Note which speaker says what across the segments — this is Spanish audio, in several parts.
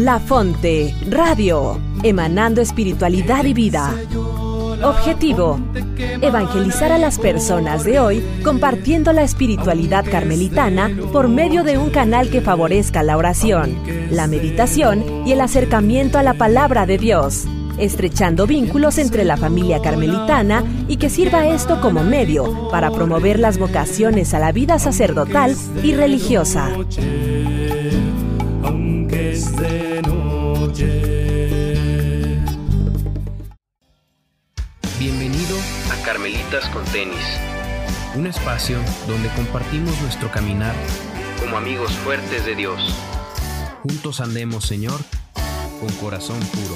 Speaker 1: La Fonte, Radio, emanando espiritualidad y vida. Objetivo, evangelizar a las personas de hoy compartiendo la espiritualidad carmelitana por medio de un canal que favorezca la oración, la meditación y el acercamiento a la palabra de Dios, estrechando vínculos entre la familia carmelitana y que sirva esto como medio para promover las vocaciones a la vida sacerdotal y religiosa.
Speaker 2: Con Tenis, un espacio donde compartimos nuestro caminar como amigos fuertes de Dios. Juntos andemos, Señor, con corazón puro.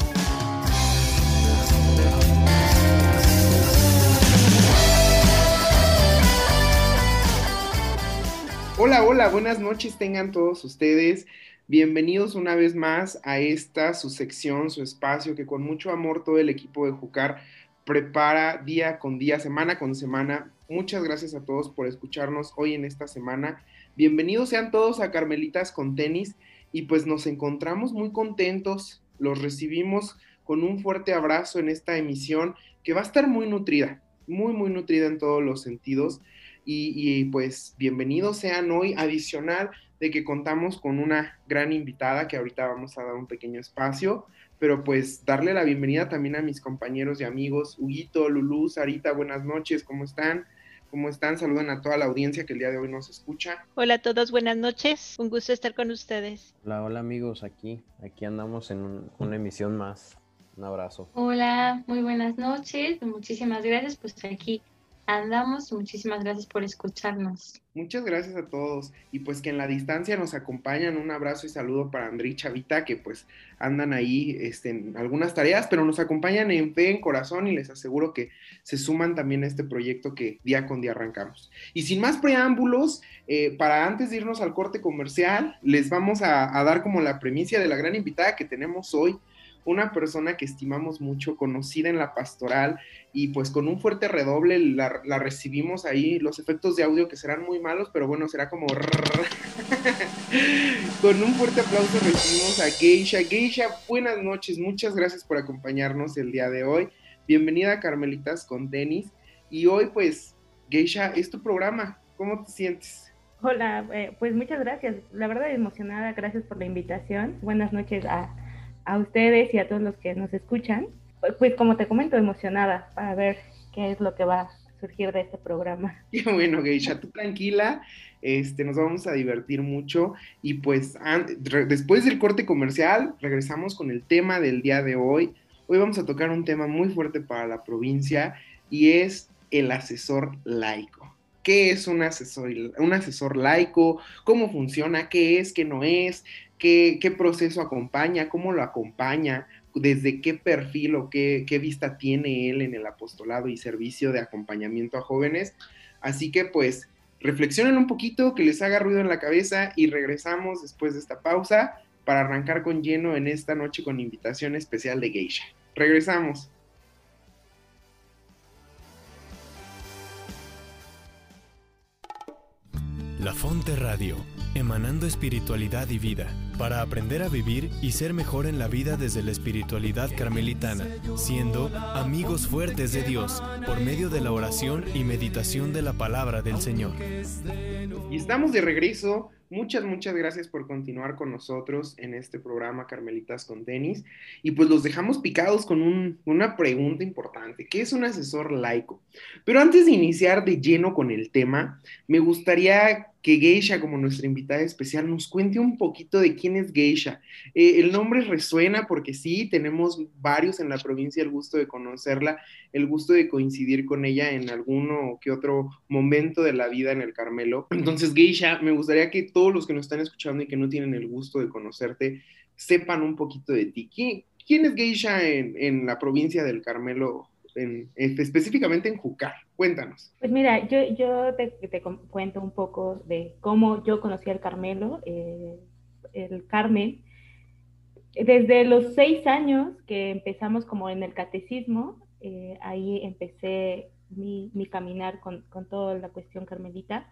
Speaker 3: Hola, hola, buenas noches tengan todos ustedes. Bienvenidos una vez más a esta, su sección, su espacio, que con mucho amor todo el equipo de Jucar prepara día con día, semana con semana. Muchas gracias a todos por escucharnos hoy en esta semana. Bienvenidos sean todos a Carmelitas con tenis y pues nos encontramos muy contentos, los recibimos con un fuerte abrazo en esta emisión que va a estar muy nutrida, muy, muy nutrida en todos los sentidos. Y, pues bienvenidos sean hoy adicional de que contamos con una gran invitada que ahorita vamos a dar un pequeño espacio, pero pues darle la bienvenida también a mis compañeros y amigos, Huguito, Lulú, Sarita, buenas noches, ¿cómo están? ¿Cómo están? Saluden a toda la audiencia que el día de hoy nos escucha.
Speaker 4: Hola a todos, buenas noches. Un gusto estar con ustedes.
Speaker 5: Hola, hola amigos, aquí, aquí andamos en un, una emisión más. Un abrazo.
Speaker 6: Hola, muy buenas noches. Muchísimas gracias. Pues aquí andamos muchísimas gracias por escucharnos.
Speaker 3: Muchas gracias a todos y pues que en la distancia nos acompañan. Un abrazo y saludo para André Chavita que pues andan ahí este, en algunas tareas, pero nos acompañan en fe, en corazón y les aseguro que se suman también a este proyecto que día con día arrancamos. Y sin más preámbulos, eh, para antes de irnos al corte comercial, les vamos a, a dar como la premicia de la gran invitada que tenemos hoy una persona que estimamos mucho, conocida en la pastoral, y pues con un fuerte redoble la, recibimos ahí, los efectos de audio que serán muy malos, pero bueno, será como... con un fuerte aplauso recibimos a Geisha. Geisha, buenas noches, muchas gracias por acompañarnos el día de hoy. Bienvenida a Carmelitas con Tenis. Y hoy pues, Geisha, es tu programa. ¿Cómo te sientes?
Speaker 7: Hola, eh, pues muchas gracias. La verdad emocionada, gracias por la invitación. Buenas noches a a ustedes y a todos los que nos escuchan. Pues como te comento, emocionada para ver qué es lo que va a surgir de este programa.
Speaker 3: Qué bueno, Geisha, tú tranquila, este, nos vamos a divertir mucho y pues después del corte comercial regresamos con el tema del día de hoy. Hoy vamos a tocar un tema muy fuerte para la provincia y es el asesor laico. ¿Qué es un asesor, un asesor laico? ¿Cómo funciona? ¿Qué es? ¿Qué no es? ¿Qué, qué proceso acompaña? ¿Cómo lo acompaña? ¿Desde qué perfil o qué, qué vista tiene él en el apostolado y servicio de acompañamiento a jóvenes? Así que pues reflexionen un poquito, que les haga ruido en la cabeza y regresamos después de esta pausa para arrancar con lleno en esta noche con invitación especial de Geisha. Regresamos.
Speaker 8: La Fonte Radio, emanando espiritualidad y vida, para aprender a vivir y ser mejor en la vida desde la espiritualidad carmelitana, siendo amigos fuertes de Dios por medio de la oración y meditación de la palabra del Señor.
Speaker 3: Y estamos de regreso. Muchas, muchas gracias por continuar con nosotros en este programa Carmelitas con Tenis. Y pues los dejamos picados con un, una pregunta importante. ¿Qué es un asesor laico? Pero antes de iniciar de lleno con el tema, me gustaría que Geisha, como nuestra invitada especial, nos cuente un poquito de quién es Geisha. Eh, el nombre resuena porque sí, tenemos varios en la provincia el gusto de conocerla, el gusto de coincidir con ella en alguno que otro momento de la vida en el Carmelo. Entonces, Geisha, me gustaría que todos los que nos están escuchando y que no tienen el gusto de conocerte, sepan un poquito de ti. ¿Quién, es Geisha en, la provincia del Carmelo en, específicamente en Jucar. Cuéntanos.
Speaker 7: Pues mira, yo, yo te, te, cuento un poco de cómo yo conocí al Carmelo, eh, el Carmen. Desde los seis años que empezamos como en el catecismo, eh, ahí empecé mi, mi caminar con, con, toda la cuestión carmelita.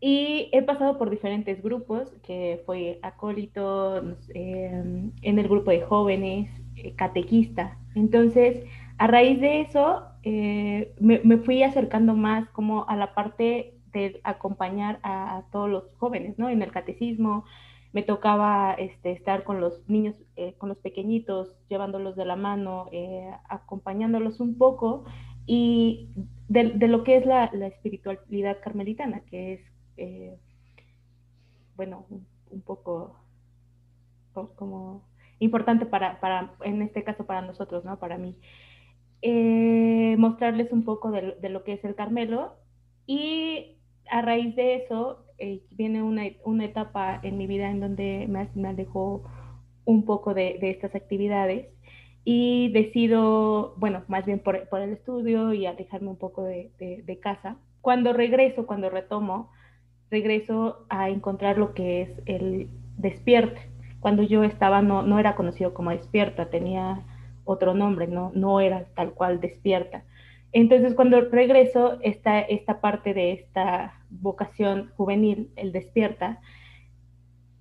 Speaker 7: Y he pasado por diferentes grupos, que fue acólito, em, en el grupo de jóvenes, eh, catequista. Entonces, a raíz de eso, eh, me, fui acercando más como a la parte de acompañar a, todos los jóvenes, ¿no? En el catecismo, me tocaba este, estar con los niños, eh, con los pequeñitos, llevándolos de la mano, acompañándolos un poco y de, lo que es la, espiritualidad carmelitana, que es, eh, bueno, un, poco como importante para, para, en este caso para nosotros, ¿no? Para mí. Eh, mostrarles un poco de, lo que es el Carmelo y a raíz de eso eh, viene una, una, etapa en mi vida en donde me, me alejó un poco de, de estas actividades y decido, bueno, más bien por, por el estudio y alejarme un poco de, de, casa. Cuando regreso, cuando retomo, regreso a encontrar lo que es el despierte. Cuando yo estaba no, no era conocido como despierta, tenía otro nombre, no, no era tal cual despierta. Entonces cuando regreso, esta, esta parte de esta vocación juvenil, el despierta,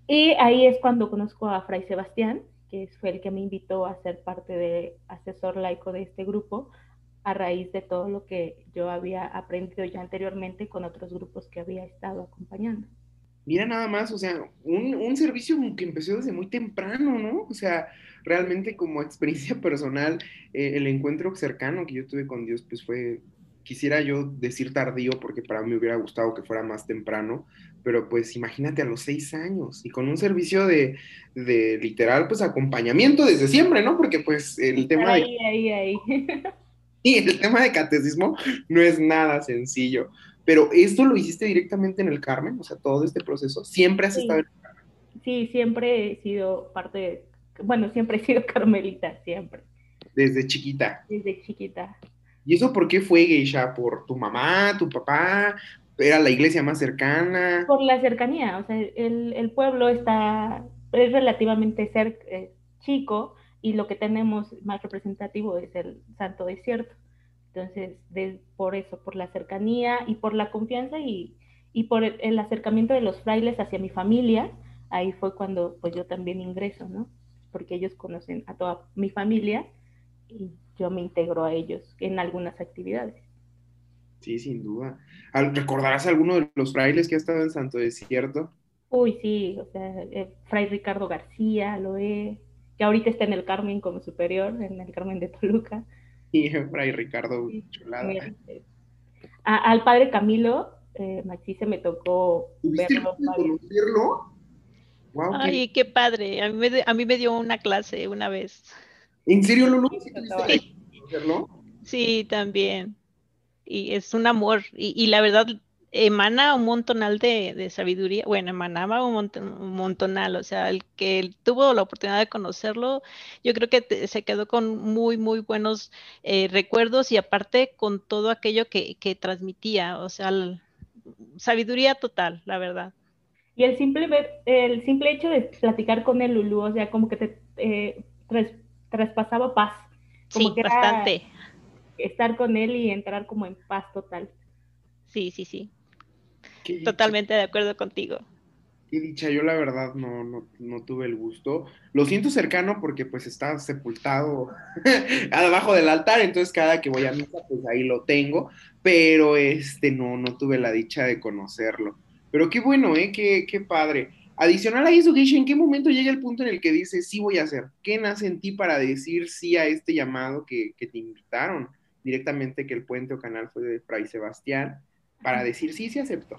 Speaker 7: y ahí es cuando conozco a Fray Sebastián, que fue el que me invitó a ser parte de asesor laico de este grupo, a raíz de todo lo que yo había aprendido ya anteriormente con otros grupos que había estado acompañando.
Speaker 3: Mira nada más, o sea, un, un servicio que empezó desde muy temprano, ¿no? O sea, realmente como experiencia personal, eh, el encuentro cercano que yo tuve con Dios, pues fue, quisiera yo decir tardío, porque para mí me hubiera gustado que fuera más temprano, pero pues imagínate a los seis años y con un servicio de, literal, pues acompañamiento desde siempre, ¿no? Porque pues el tema
Speaker 7: ahí, de... Ahí, ahí,
Speaker 3: Y el tema de catecismo no es nada sencillo, pero esto lo hiciste directamente en el Carmen, o sea, todo este proceso, siempre has estado en el Carmen.
Speaker 7: Sí, siempre he sido parte, de, bueno, siempre he sido carmelita, siempre.
Speaker 3: Desde chiquita.
Speaker 7: Desde chiquita.
Speaker 3: ¿Y eso por qué fue, Geisha? ¿Por tu mamá, tu papá? era la iglesia más cercana.
Speaker 7: Por la cercanía, o sea, el, pueblo está, es relativamente ser, eh, chico y lo que tenemos más representativo es el Santo Desierto. Entonces, por eso, por la cercanía y por la confianza y, y por el, acercamiento de los frailes hacia mi familia, ahí fue cuando pues yo también ingreso, ¿no? Porque ellos conocen a toda mi familia y yo me integro a ellos en algunas actividades.
Speaker 3: Sí, sin duda. ¿Recordarás alguno de los frailes que ha estado en Santo Desierto?
Speaker 7: Uy, sí, o sea, eh, Fray Ricardo García, lo he, que ahorita está en el Carmen como superior, en el Carmen de Toluca.
Speaker 3: Y Fray Ricardo Chulada.
Speaker 7: al padre Camilo, eh, Maxi se me tocó
Speaker 3: verlo.
Speaker 4: Wow, Ay, qué... padre. A mí, me, a mí me dio una clase una vez.
Speaker 3: ¿En serio, Lulu?
Speaker 4: Sí, sí también y es un amor y, la verdad emana un montonal de, sabiduría, bueno, emanaba un, montonal, o sea, el que tuvo la oportunidad de conocerlo, yo creo que se quedó con muy, muy buenos eh, recuerdos y aparte con todo aquello que, transmitía, o sea, sabiduría total, la verdad.
Speaker 7: Y el simple, el simple hecho de platicar con el Lulu, o sea, como que te eh, traspasaba paz.
Speaker 4: Como sí, bastante
Speaker 7: estar con él y entrar como en paz total.
Speaker 4: Sí, sí, sí. Totalmente de acuerdo contigo.
Speaker 3: Qué dicha, yo la verdad no, no, tuve el gusto. Lo siento cercano porque pues está sepultado abajo del altar, entonces cada que voy a misa pues ahí lo tengo, pero este no, no tuve la dicha de conocerlo. Pero qué bueno, ¿eh? Qué, qué padre. Adicional a eso, Geisha, ¿en qué momento llega el punto en el que dices sí voy a hacer? ¿Qué nace en ti para decir sí a este llamado que, que te invitaron? directamente que el puente o canal fue de Fray Sebastián para decir sí, sí aceptó.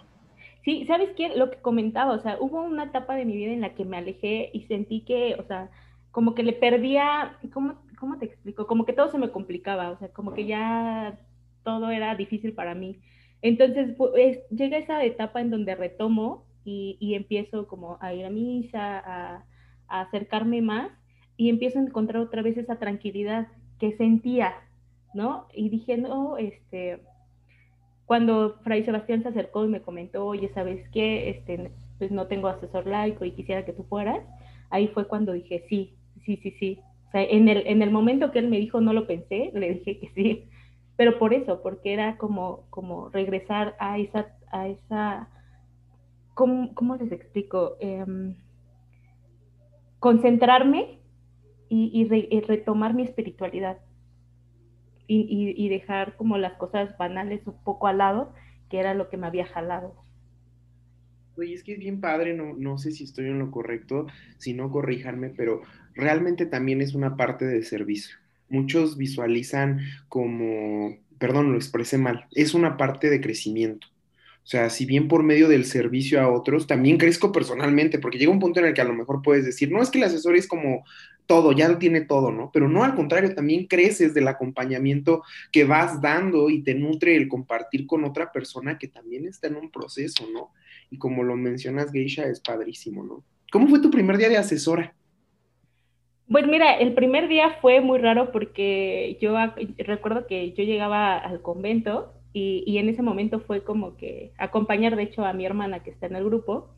Speaker 7: Sí, ¿sabes qué? Lo que comentaba, o sea, hubo una etapa de mi vida en la que me alejé y sentí que, o sea, como que le perdía, ¿cómo, cómo te explico? Como que todo se me complicaba, o sea, como que ya todo era difícil para mí. Entonces, pues, llega esa etapa en donde retomo y, y empiezo como a ir a misa, a, a acercarme más y empiezo a encontrar otra vez esa tranquilidad que sentía ¿no? Y dije, no, este, cuando Fray Sebastián se acercó y me comentó, oye, ¿sabes qué? Este, pues no tengo asesor laico y quisiera que tú fueras, ahí fue cuando dije, sí, sí, sí, sí. O sea, en el, en el momento que él me dijo, no lo pensé, le dije que sí, pero por eso, porque era como, como regresar a esa, a esa ¿cómo, les explico? Em, concentrarme y, retomar mi espiritualidad y, dejar como las cosas banales un poco al lado, que era lo que me había jalado.
Speaker 3: Oye, es que es bien padre, no, no sé si estoy en lo correcto, si no corríjanme, pero realmente también es una parte de servicio. Muchos visualizan como, perdón, lo expresé mal, es una parte de crecimiento. O sea, si bien por medio del servicio a otros, también crezco personalmente, porque llega un punto en el que a lo mejor puedes decir, no es que el asesor es como todo, ya lo tiene todo, ¿no? Pero no, al contrario, también creces del acompañamiento que vas dando y te nutre el compartir con otra persona que también está en un proceso, ¿no? Y como lo mencionas, Geisha, es padrísimo, ¿no? ¿Cómo fue tu primer día de asesora?
Speaker 7: Pues mira, el primer día fue muy raro porque yo recuerdo que yo llegaba al convento y, y, en ese momento fue como que acompañar de hecho a mi hermana que está en el grupo.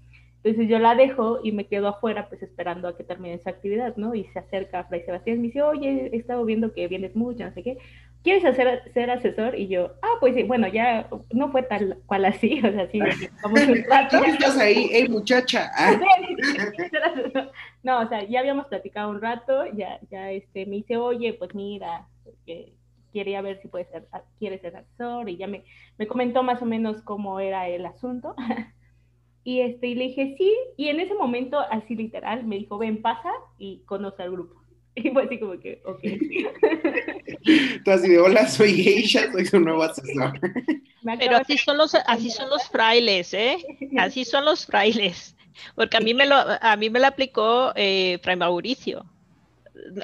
Speaker 7: Entonces yo la dejo y me quedo afuera pues esperando a que termine esa actividad, ¿no? Y se acerca a Fray Sebastián y me dice, oye, he estado viendo que vienes mucho, no sé qué. ¿Quieres hacer, ser asesor? Y yo, ah, pues sí, bueno, ya no fue tal cual así, o sea, sí,
Speaker 3: como un rato. ¿Qué estás ahí? ¡Ey, muchacha! Ah.
Speaker 7: no, o sea, ya habíamos platicado un rato, ya, ya este, me dice, oye, pues mira, que quería ver si puede ser, ah, quiere ser asesor y ya me, me comentó más o menos cómo era el asunto. y, este, y le dije sí, y en ese momento, así literal, me dijo, ven, pasa y conoce al grupo. Y fue así como que, ok.
Speaker 3: Tú así de, hola, soy Geisha, soy su nuevo asesor.
Speaker 4: Pero así son los, así son los frailes, ¿eh? Así son los frailes. Porque a mí me lo, a mí me lo aplicó eh, Fray Mauricio.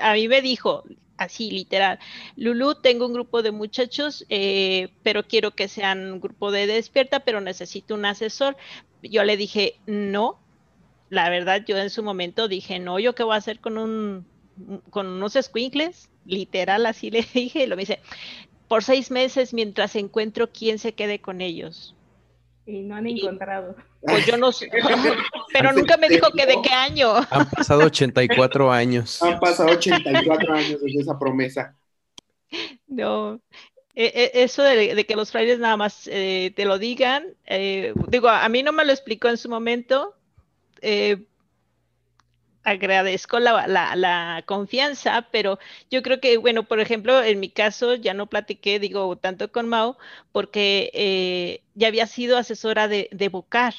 Speaker 4: A mí me dijo, así literal. Lulu, tengo un grupo de muchachos, eh, pero quiero que sean un grupo de despierta, pero necesito un asesor. Yo le dije, no. La verdad, yo en su momento dije, no, yo qué voy a hacer con un con unos squinkles, literal, así le dije, y lo me dice, por seis meses mientras encuentro quién se quede con ellos.
Speaker 7: Y no han encontrado.
Speaker 4: Pues yo no sé, pero nunca me dijo que de qué año.
Speaker 5: Han pasado 84 años.
Speaker 3: Han pasado 84 años desde esa promesa.
Speaker 4: No, e, e, eso de, que los frailes nada más eh, te lo digan, eh, digo, a mí no me lo explicó en su momento, eh, agradezco la, confianza, pero yo creo que, bueno, por ejemplo, en mi caso ya no platiqué, digo, tanto con Mao, porque eh, ya había sido asesora de, de Bocar,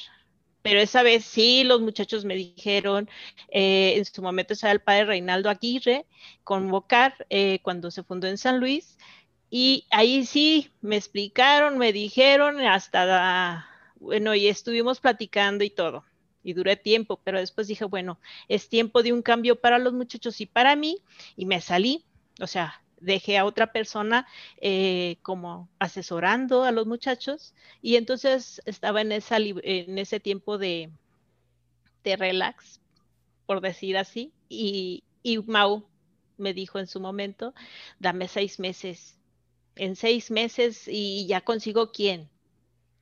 Speaker 4: pero esa vez sí, los muchachos me dijeron, eh, en su momento estaba el padre Reinaldo Aguirre con Bocar, eh, cuando se fundó en San Luis, y ahí sí me explicaron, me dijeron, hasta, bueno, y estuvimos platicando y todo y duré tiempo, pero después dije, bueno, es tiempo de un cambio para los muchachos y para mí, y me salí, o sea, dejé a otra persona eh, como asesorando a los muchachos y entonces estaba en, esa, en ese tiempo de, de relax, por decir así, y, y Mau me dijo en su momento, dame seis meses, en seis meses y ya consigo quién.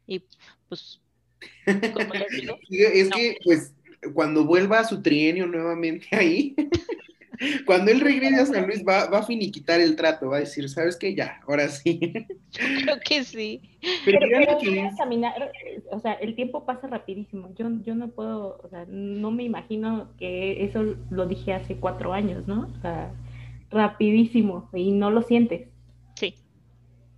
Speaker 4: Y pues
Speaker 3: es que, pues, cuando vuelva a su trienio nuevamente ahí, cuando él regrese a San Luis, va, a finiquitar el trato, va a decir, ¿sabes qué? Ya, ahora sí.
Speaker 4: Yo creo que sí.
Speaker 7: Pero, caminar, o sea, el tiempo pasa rapidísimo. Yo, yo no puedo, o sea, no me imagino que eso lo dije hace cuatro años, ¿no? O sea, rapidísimo y no lo sientes.
Speaker 4: Sí.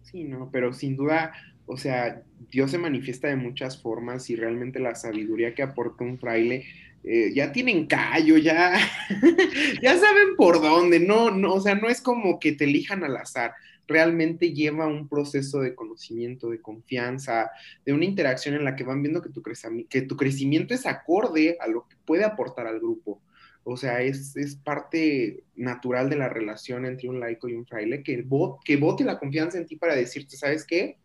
Speaker 3: Sí, no, pero sin duda o sea, Dios se manifiesta de muchas formas y realmente la sabiduría que aporta un fraile eh, ya tienen callo, ya, ya saben por dónde, no, no, o sea, no es como que te elijan al azar, realmente lleva un proceso de conocimiento, de confianza, de una interacción en la que van viendo que tu, crecimiento es acorde a lo que puede aportar al grupo. O sea, es, es, parte natural de la relación entre un laico y un fraile, que, que vote la confianza en ti para decirte, ¿sabes qué?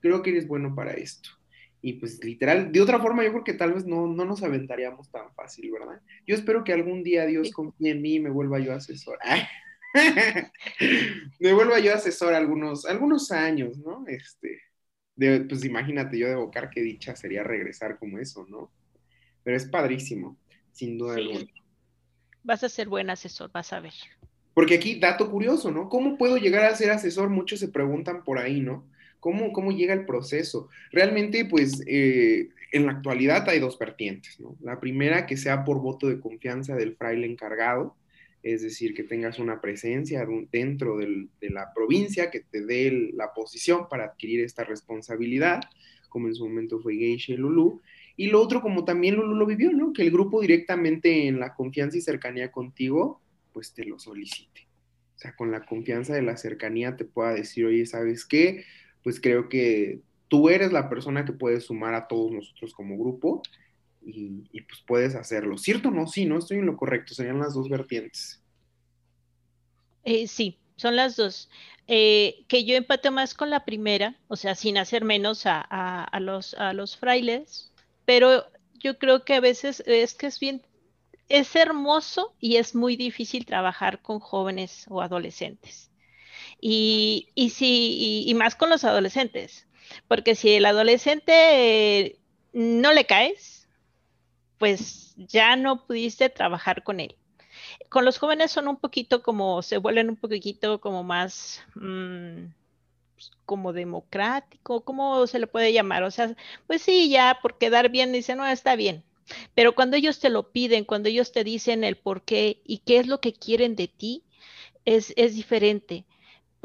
Speaker 3: Creo que eres bueno para esto. Y pues literal, de otra forma yo creo que tal vez no, no nos aventaríamos tan fácil, ¿verdad? Yo espero que algún día Dios confíe en mí y me vuelva yo asesor. me vuelva yo asesor algunos, algunos años, ¿no? Este, pues imagínate yo de bocar qué dicha sería regresar como eso, ¿no? Pero es padrísimo, sin duda alguna.
Speaker 4: Vas a ser buen asesor, vas a ver.
Speaker 3: Porque aquí, dato curioso, ¿no? ¿Cómo puedo llegar a ser asesor? Muchos se preguntan por ahí, ¿no? ¿Cómo, cómo llega el proceso? Realmente, pues, eh, en la actualidad hay dos vertientes, ¿no? La primera que sea por voto de confianza del fraile encargado, es decir, que tengas una presencia dentro de la provincia que te dé la posición para adquirir esta responsabilidad, como en su momento fue Geisha y Lulú. Y lo otro, como también Lulú lo vivió, ¿no? Que el grupo directamente en la confianza y cercanía contigo, pues te lo solicite. O sea, con la confianza de la cercanía te pueda decir, oye, ¿sabes qué? Pues creo que tú eres la persona que puede sumar a todos nosotros como grupo y, pues puedes hacerlo. ¿Cierto o no? Sí, no estoy en lo correcto, serían las dos vertientes.
Speaker 4: Eh, sí, son las dos. Eh, que yo empato más con la primera, o sea, sin hacer menos a, los, a los frailes, pero yo creo que a veces es que es bien, es hermoso y es muy difícil trabajar con jóvenes o adolescentes. Y, y, y, más con los adolescentes, porque si el adolescente eh, no le caes, pues ya no pudiste trabajar con él. Con los jóvenes son un poquito como, se vuelven un poquito como más, mm, pues, como democrático, ¿cómo se le puede llamar? O sea, pues sí, ya por quedar bien, dice, no, está bien. Pero cuando ellos te lo piden, cuando ellos te dicen el por qué y qué es lo que quieren de ti, es, es diferente.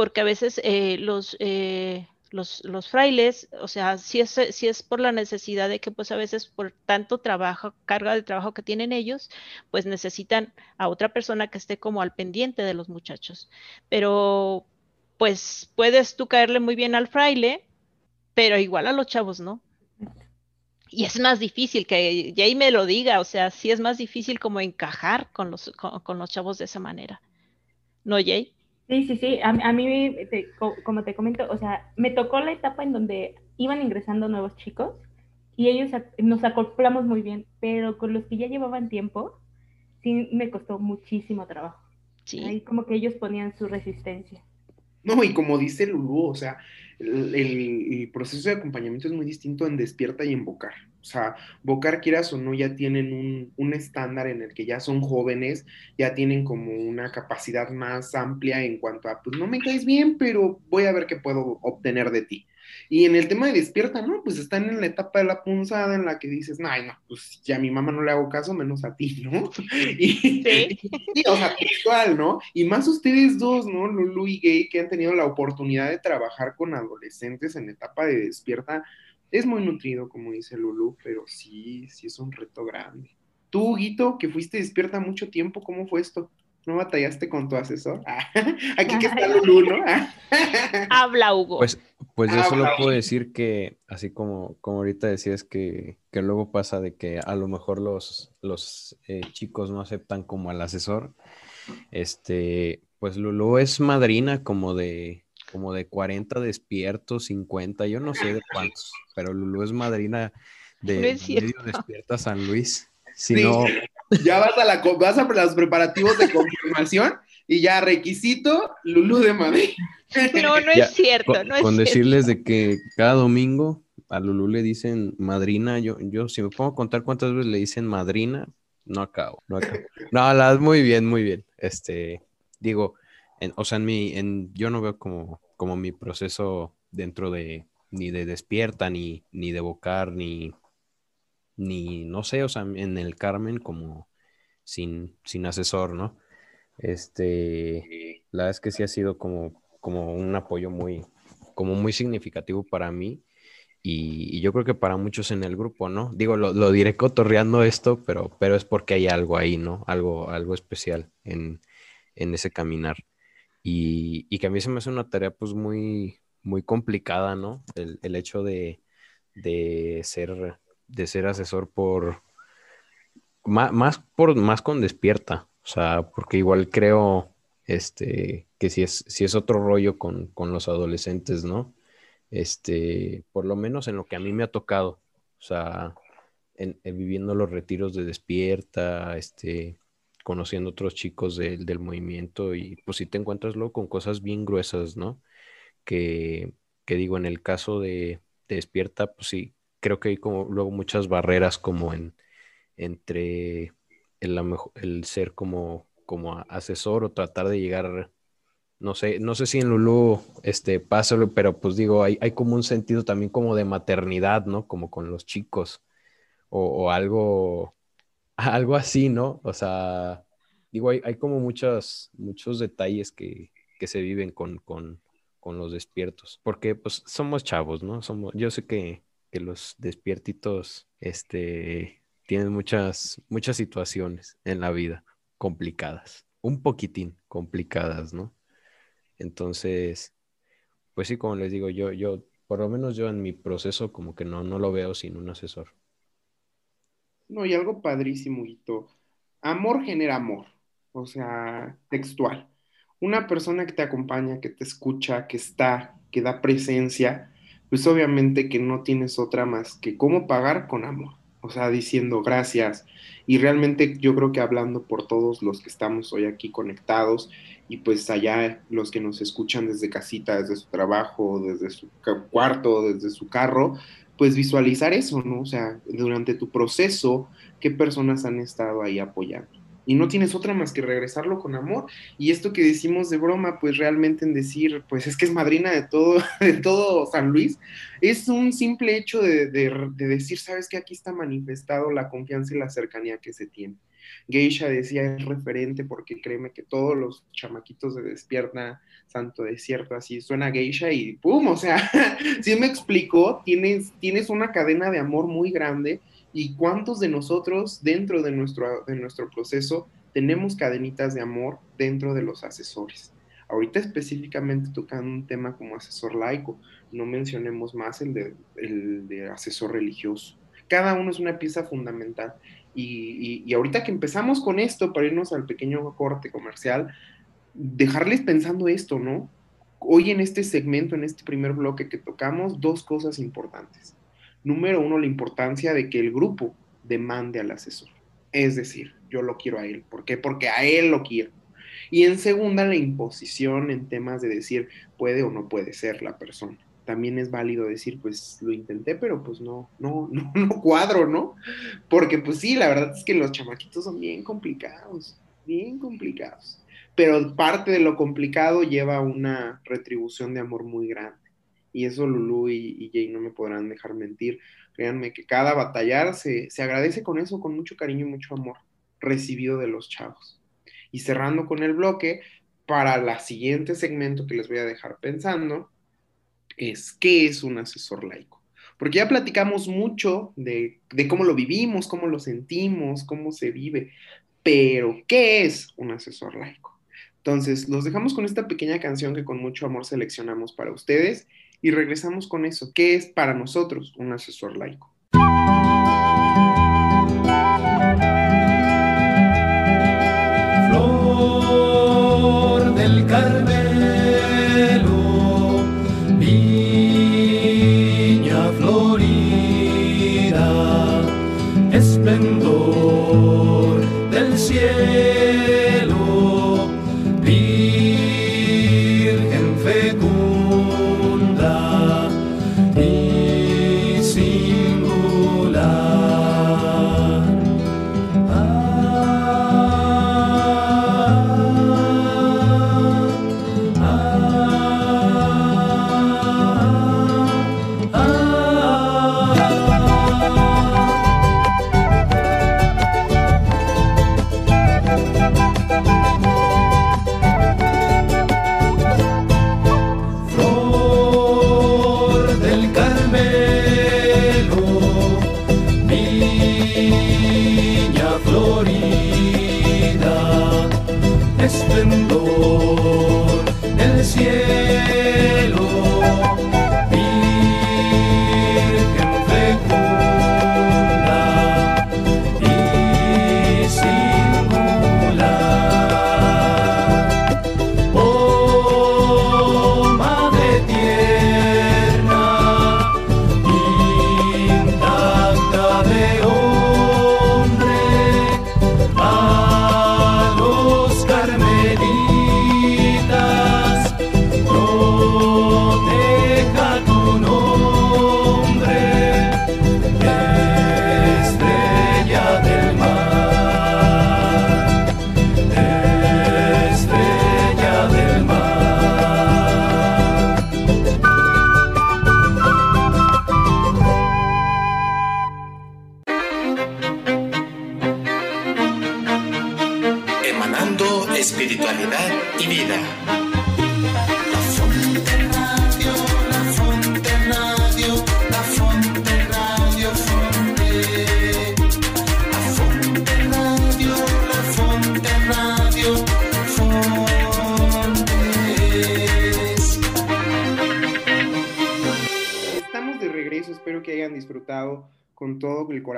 Speaker 4: Porque a veces eh, los, eh, los, los, frailes, o sea, si es, si es por la necesidad de que pues a veces por tanto trabajo, carga de trabajo que tienen ellos, pues necesitan a otra persona que esté como al pendiente de los muchachos. Pero pues puedes tú caerle muy bien al fraile, pero igual a los chavos, ¿no? Y es más difícil que Jay me lo diga, o sea, sí es más difícil como encajar con los, con los chavos de esa manera. ¿No, Jay?
Speaker 7: Sí, sí, sí. A, mí, como te comento, o sea, me tocó la etapa en donde iban ingresando nuevos chicos y ellos nos acoplamos muy bien, pero con los que ya llevaban tiempo, sí me costó muchísimo trabajo. Sí. Ahí como que ellos ponían su resistencia.
Speaker 3: No, y como dice Lulú, o sea, el, proceso de acompañamiento es muy distinto en despierta y en bocar. O sea, Bocar, quieras o no, ya tienen un, estándar en el que ya son jóvenes, ya tienen como una capacidad más amplia en cuanto a, pues no me caes bien, pero voy a ver qué puedo obtener de ti. Y en el tema de despierta, ¿no? Pues están en la etapa de la punzada en la que dices, no, no, pues ya a mi mamá no le hago caso, menos a ti, ¿no? Y, ¿Sí? o sea, textual, ¿no? Y más ustedes dos, ¿no? Lulu y Gay, que han tenido la oportunidad de trabajar con adolescentes en etapa de despierta, es muy nutrido, como dice Lulu, pero sí, sí es un reto grande. Tú, Guito, que fuiste despierta mucho tiempo, ¿cómo fue esto? ¿No batallaste con tu asesor? aquí que está Lulu, ¿no?
Speaker 4: Habla, Hugo.
Speaker 5: Pues, pues yo solo puedo decir que, así como, como ahorita decías, que, que luego pasa de que a lo mejor los, los eh, chicos no aceptan como al asesor. Este, pues Lulu es madrina como de, como de 40 despiertos, 50, yo no sé de cuántos, pero Lulu es madrina de medio despierta San Luis. Si no...
Speaker 3: Ya vas a, la, vas a los preparativos de confirmación y ya requisito Lulu de Madrid.
Speaker 4: No, no es cierto. No
Speaker 5: con,
Speaker 4: es
Speaker 5: decirles de que cada domingo a Lulu le dicen madrina, yo, yo si me pongo a contar cuántas veces le dicen madrina, no acabo, no acabo. No, la, muy bien, muy bien. Este, digo, o sea, en mi, en, yo no veo como, como mi proceso dentro de, ni de despierta, ni, ni de vocar, ni, ni, no sé, o sea, en el Carmen como sin, sin asesor, ¿no? Este, la verdad es que sí ha sido como, como un apoyo muy, como muy significativo para mí. Y, yo creo que para muchos en el grupo, ¿no? Digo, lo, lo, diré cotorreando esto, pero, pero es porque hay algo ahí, ¿no? Algo, algo especial en, en ese caminar. Y, que a mí se me hace una tarea pues muy, muy complicada, ¿no? El, hecho de, ser, de ser asesor por, más, por, más con despierta, o sea, porque igual creo, este, que si es, si es otro rollo con, los adolescentes, ¿no? Este, por lo menos en lo que a mí me ha tocado, o sea, en, viviendo los retiros de despierta, este, conociendo otros chicos del movimiento y pues si te encuentras luego con cosas bien gruesas, ¿no? Que, digo, en el caso de, Despierta, pues sí, creo que hay como luego muchas barreras como en entre el, ser como, como asesor o tratar de llegar, no sé, no sé si en Lulu este pasa, pero pues digo, hay, hay como un sentido también como de maternidad, ¿no? Como con los chicos o, algo, algo así, ¿no? O sea, digo, hay, como muchos, muchos detalles que, se viven con, con, con, los despiertos, porque pues somos chavos, ¿no? Somos, yo sé que, que los despiertitos, este, tienen muchas, muchas situaciones en la vida complicadas, un poquitín complicadas, ¿no? Entonces, pues sí, como les digo, yo, yo, por lo menos yo en mi proceso como que no, no lo veo sin un asesor.
Speaker 3: No, y algo padrísimo, Hito. Amor genera amor, o sea, textual. Una persona que te acompaña, que te escucha, que está, que da presencia, pues obviamente que no tienes otra más que cómo pagar con amor. O sea, diciendo gracias. Y realmente yo creo que hablando por todos los que estamos hoy aquí conectados y pues allá los que nos escuchan desde casita, desde su trabajo, desde su cuarto, desde su carro, pues visualizar eso, ¿no? O sea, durante tu proceso, qué personas han estado ahí apoyando. Y no tienes otra más que regresarlo con amor. Y esto que decimos de broma, pues realmente en decir, pues es que es madrina de todo, de todo San Luis, es un simple hecho de, de decir, sabes que aquí está manifestado la confianza y la cercanía que se tiene. Geisha decía es referente porque créeme que todos los chamaquitos de Despierta, Santo Desierto, así suena Geisha y ¡pum! O sea, si me explicó, tienes, tienes una cadena de amor muy grande y cuántos de nosotros dentro de nuestro, de nuestro proceso tenemos cadenitas de amor dentro de los asesores. Ahorita específicamente tocando un tema como asesor laico, no mencionemos más el de, el de asesor religioso. Cada uno es una pieza fundamental y, ahorita que empezamos con esto, para irnos al pequeño corte comercial, dejarles pensando esto, ¿no? Hoy en este segmento, en este primer bloque que tocamos, dos cosas importantes. Número uno, la importancia de que el grupo demande al asesor. Es decir, yo lo quiero a él. ¿Por qué? Porque a él lo quiero. Y en segunda, la imposición en temas de decir puede o no puede ser la persona también es válido decir, pues lo intenté, pero pues no, no, no, no cuadro, ¿no? Porque pues sí, la verdad es que los chamaquitos son bien complicados, bien complicados. Pero parte de lo complicado lleva una retribución de amor muy grande. Y eso Lulu y, y Jay no me podrán dejar mentir. Créanme que cada batallar se, se agradece con eso, con mucho cariño y mucho amor recibido de los chavos. Y cerrando con el bloque, para la siguiente segmento que les voy a dejar pensando, es qué es un asesor laico. Porque ya platicamos mucho de, cómo lo vivimos, cómo lo sentimos, cómo se vive, pero ¿qué es un asesor laico? Entonces, los dejamos con esta pequeña canción que con mucho amor seleccionamos para ustedes y regresamos con eso. ¿Qué es para nosotros un asesor laico?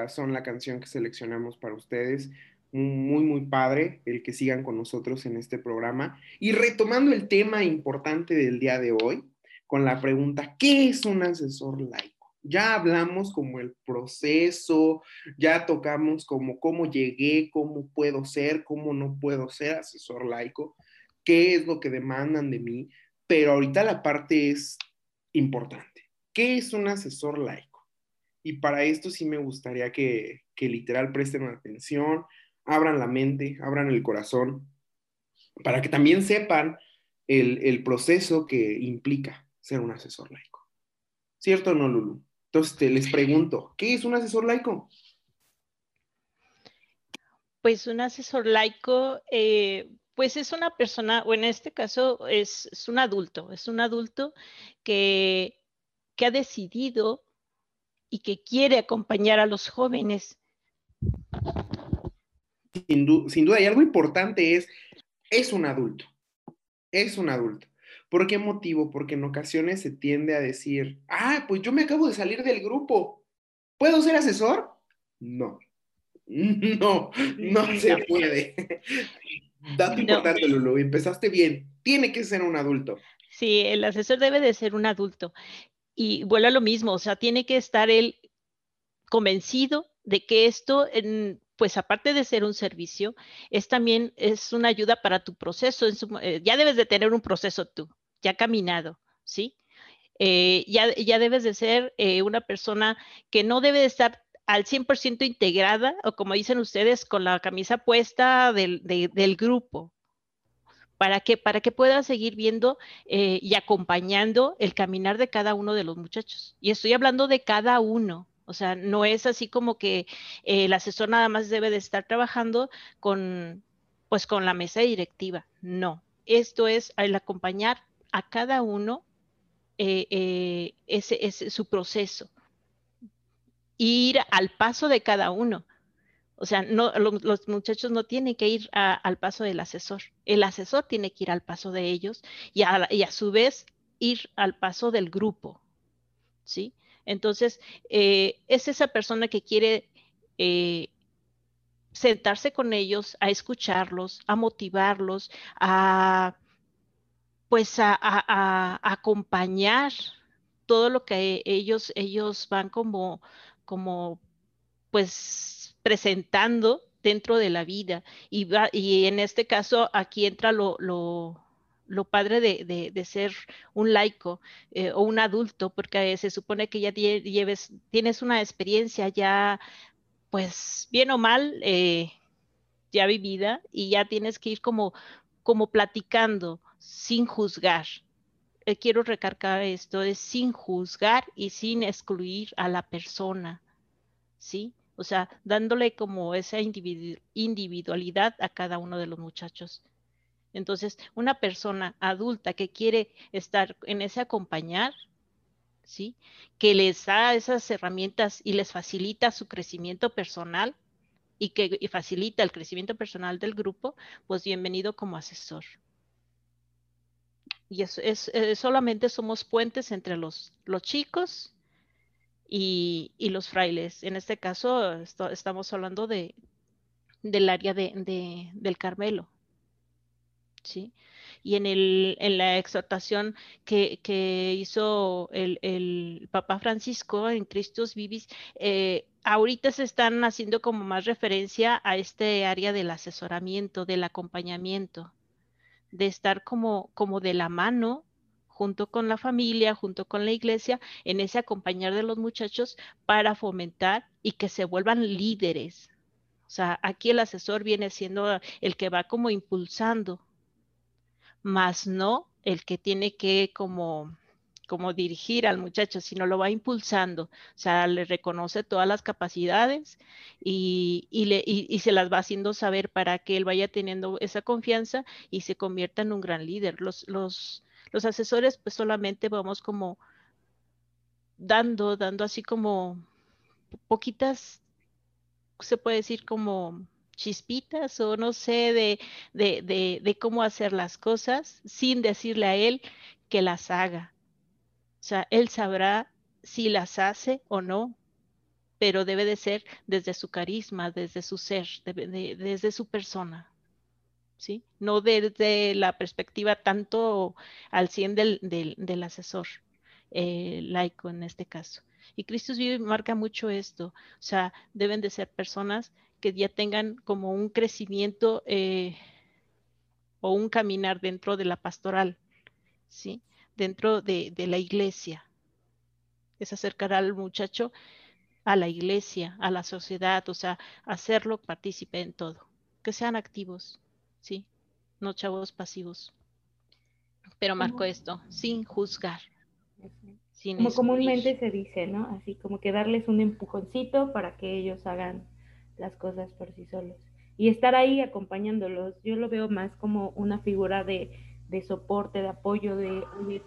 Speaker 3: Corazón la canción que seleccionamos para ustedes muy, muy padre el que sigan con nosotros en este programa. Y retomando el tema importante del día de hoy, con la pregunta, ¿qué es un asesor laico? Ya hablamos como el proceso, ya tocamos como cómo llegué, cómo puedo ser, cómo no puedo ser asesor laico, qué es lo que demandan de mí, pero ahorita la parte es importante. ¿Qué es un asesor laico? Y para esto sí me gustaría que, que literal presten atención, abran la mente, abran el corazón, para que también sepan el, proceso que implica ser un asesor laico. ¿Cierto o no, Lulu? Entonces les pregunto, ¿qué es un asesor laico?
Speaker 4: Pues un asesor laico, eh, pues es una persona, o en este caso es, un adulto, es un adulto que, que ha decidido y que quiere acompañar a los jóvenes
Speaker 3: sin, duda, y algo importante es, es un adulto, es un adulto. ¿Por qué motivo? Porque en ocasiones se tiende a decir, ah, pues yo me acabo de salir del grupo, ¿puedo ser asesor? No, no, no se puede. Dato importante, Lulu, empezaste bien, tiene que ser un adulto.
Speaker 4: Sí, el asesor debe de ser un adulto. Y vuelve a lo mismo, o sea, tiene que estar él convencido de que esto en, pues aparte de ser un servicio, es también es una ayuda para tu proceso. Eh, ya debes de tener un proceso tú, ya caminado, ¿sí? Eh, ya, ya, debes de ser eh, una persona que no debe de estar al 100% integrada, o como dicen ustedes, con la camisa puesta del, del grupo. ¿Para que Para que puedas seguir viendo y acompañando el caminar de cada uno de los muchachos. Y estoy hablando de cada uno, o sea, no es así como que el asesor nada más debe de estar trabajando con, pues, con la mesa directiva. No, esto es el acompañar a cada uno eh, eh, ese, su proceso. Ir al paso de cada uno. O sea, no, los muchachos no tienen que ir al paso del asesor. El asesor tiene que ir al paso de ellos y a, a su vez ir al paso del grupo. ¿Sí? Entonces, eh, es esa persona que quiere eh, sentarse con ellos, a escucharlos, a motivarlos, a pues a, acompañar todo lo que ellos, ellos van como, como pues presentando dentro de la vida. Y, y en este caso, aquí entra lo, lo padre de, ser un laico eh, o un adulto, porque se supone que ya lleves, tienes una experiencia ya, pues bien o mal, eh, ya vivida y ya tienes que ir como, como platicando sin juzgar. Eh, quiero recargar esto, es sin juzgar y sin excluir a la persona, ¿sí? O sea, dándole como esa individualidad a cada uno de los muchachos. Entonces, una persona adulta que quiere estar en ese acompañar, ¿sí? Que les da esas herramientas y les facilita su crecimiento personal y que facilita el crecimiento personal del grupo, pues bienvenido como asesor. Y eso es, eh, solamente somos puentes entre los, los chicos y, los frailes. En este caso, estamos hablando de, del área de, del Carmelo. ¿sí? Y en, el, en la exhortación que, hizo el, el, Papa Francisco en Christus Vivis, eh, ahorita se están haciendo como más referencia a este área del asesoramiento, del acompañamiento, de estar como, como de la mano junto con la familia, junto con la iglesia, en ese acompañar de los muchachos para fomentar y que se vuelvan líderes. O sea, aquí el asesor viene siendo el que va como impulsando más no el que tiene que como como dirigir al muchacho, sino lo va impulsando, o sea, le reconoce todas las capacidades y, le, y, se las va haciendo saber para que él vaya teniendo esa confianza y se convierta en un gran líder. Los, los, los asesores pues solamente vamos como dando, dando así como poquitas, se puede decir como chispitas o no sé de, de, de, de cómo hacer las cosas sin decirle a él que las haga o sea, él sabrá si las hace o no, pero debe de ser desde su carisma, desde su ser, desde su persona. ¿Sí? No desde la perspectiva tanto al 100 del, asesor eh, laico en este caso. Y Cristo vive marca mucho esto, o sea, deben de ser personas que ya tengan como un crecimiento eh, o un caminar dentro de la pastoral, ¿sí? dentro de, la iglesia. Es acercar al muchacho a la iglesia, a la sociedad, o sea, hacerlo partícipe en todo. Que sean activos, ¿sí? No chavos pasivos. Pero marco esto, sin juzgar.
Speaker 7: como comúnmente se dice, ¿no? Así como que darles un empujoncito para que ellos hagan las cosas por sí solos. Y estar ahí acompañándolos, yo lo veo más como una figura de de soporte, de apoyo, de,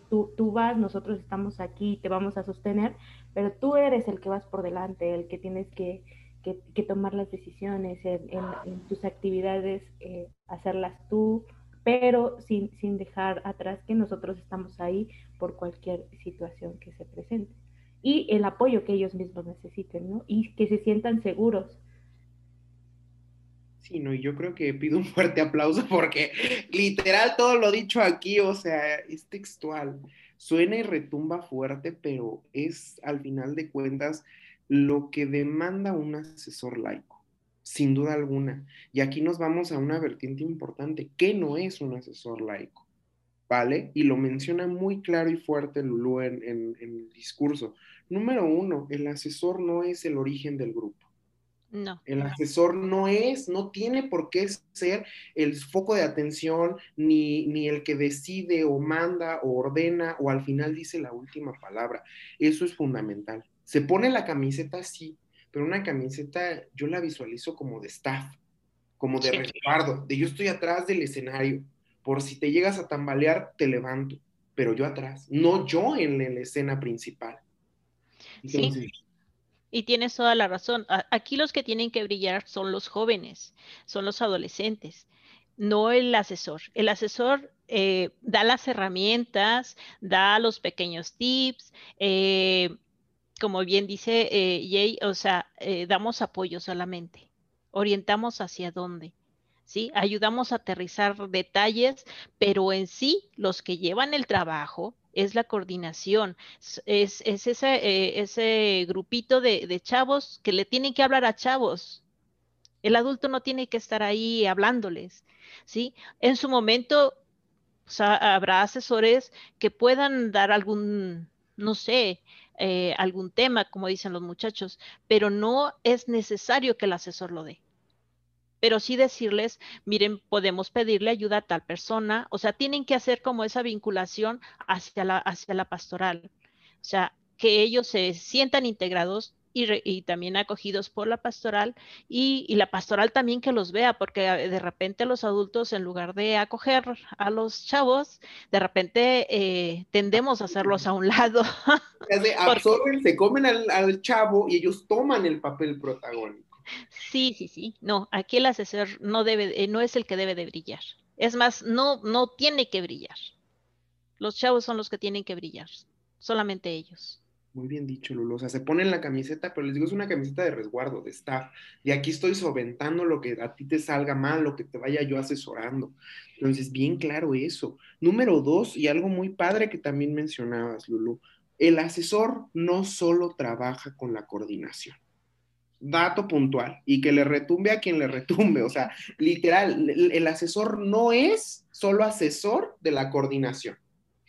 Speaker 7: tú, tú, vas, nosotros estamos aquí, te vamos a sostener, pero tú eres el que vas por delante, el que tienes que, que, tomar las decisiones en, tus actividades, eh, hacerlas tú, pero sin, sin dejar atrás que nosotros estamos ahí por cualquier situación que se presente. Y el apoyo que ellos mismos necesiten, ¿no? Y que se sientan seguros
Speaker 3: Sí, no, y yo creo que pido un fuerte aplauso porque literal todo lo dicho aquí, o sea, es textual. Suena y retumba fuerte, pero es al final de cuentas lo que demanda un asesor laico, sin duda alguna. Y aquí nos vamos a una vertiente importante. ¿Qué no es un asesor laico? ¿Vale? Y lo menciona muy claro y fuerte Lulú en, en el discurso. Número uno, el asesor no es el origen del grupo.
Speaker 4: No.
Speaker 3: El asesor no es, no tiene por qué ser el foco de atención, ni, ni, el que decide o manda o ordena o al final dice la última palabra. Eso es fundamental. Se pone la camiseta sí, pero una camiseta yo la visualizo como de staff, como de resguardo, de yo estoy atrás del escenario. Por si te llegas a tambalear, te levanto, pero yo atrás, no yo en la escena principal.
Speaker 4: sí y tienes toda la razón. Aquí los que tienen que brillar son los jóvenes, son los adolescentes, no el asesor. El asesor eh, da las herramientas, da los pequeños tips. Eh, como bien dice eh, Jay, o sea, damos apoyo solamente, orientamos hacia dónde. ¿Sí? Ayudamos a aterrizar detalles, pero en sí los que llevan el trabajo, es la coordinación, es, ese, eh, ese, grupito de, chavos que le tienen que hablar a chavos. El adulto no tiene que estar ahí hablándoles, ¿sí? En su momento habrá asesores que puedan dar algún, no sé, eh, algún tema, como dicen los muchachos, pero no es necesario que el asesor lo dé. Pero sí decirles, miren, podemos pedirle ayuda a tal persona, o sea, tienen que hacer como esa vinculación hacia la, hacia la pastoral, o sea, que ellos se sientan integrados y, también acogidos por la pastoral y, la pastoral también que los vea, porque de repente los adultos en lugar de acoger a los chavos, de repente eh, tendemos a hacerlos a un lado.
Speaker 3: Se absorben, se comen al, al chavo y ellos toman el papel protagónico.
Speaker 4: Sí, sí, sí. No, aquí el asesor no debe, eh, no es el que debe de brillar. Es más, no, no tiene que brillar. Los chavos son los que tienen que brillar, solamente ellos.
Speaker 3: Muy bien dicho, Lulu. O sea, se ponen la camiseta, pero les digo, es una camiseta de resguardo, de staff. Y aquí estoy solventando lo que a ti te salga mal, lo que te vaya yo asesorando. Entonces, bien claro eso. Número dos, y algo muy padre que también mencionabas, Lulu. El asesor no solo trabaja con la coordinación dato puntual y que le retumbe a quien le retumbe. O sea, literal, el, asesor no es solo asesor de la coordinación.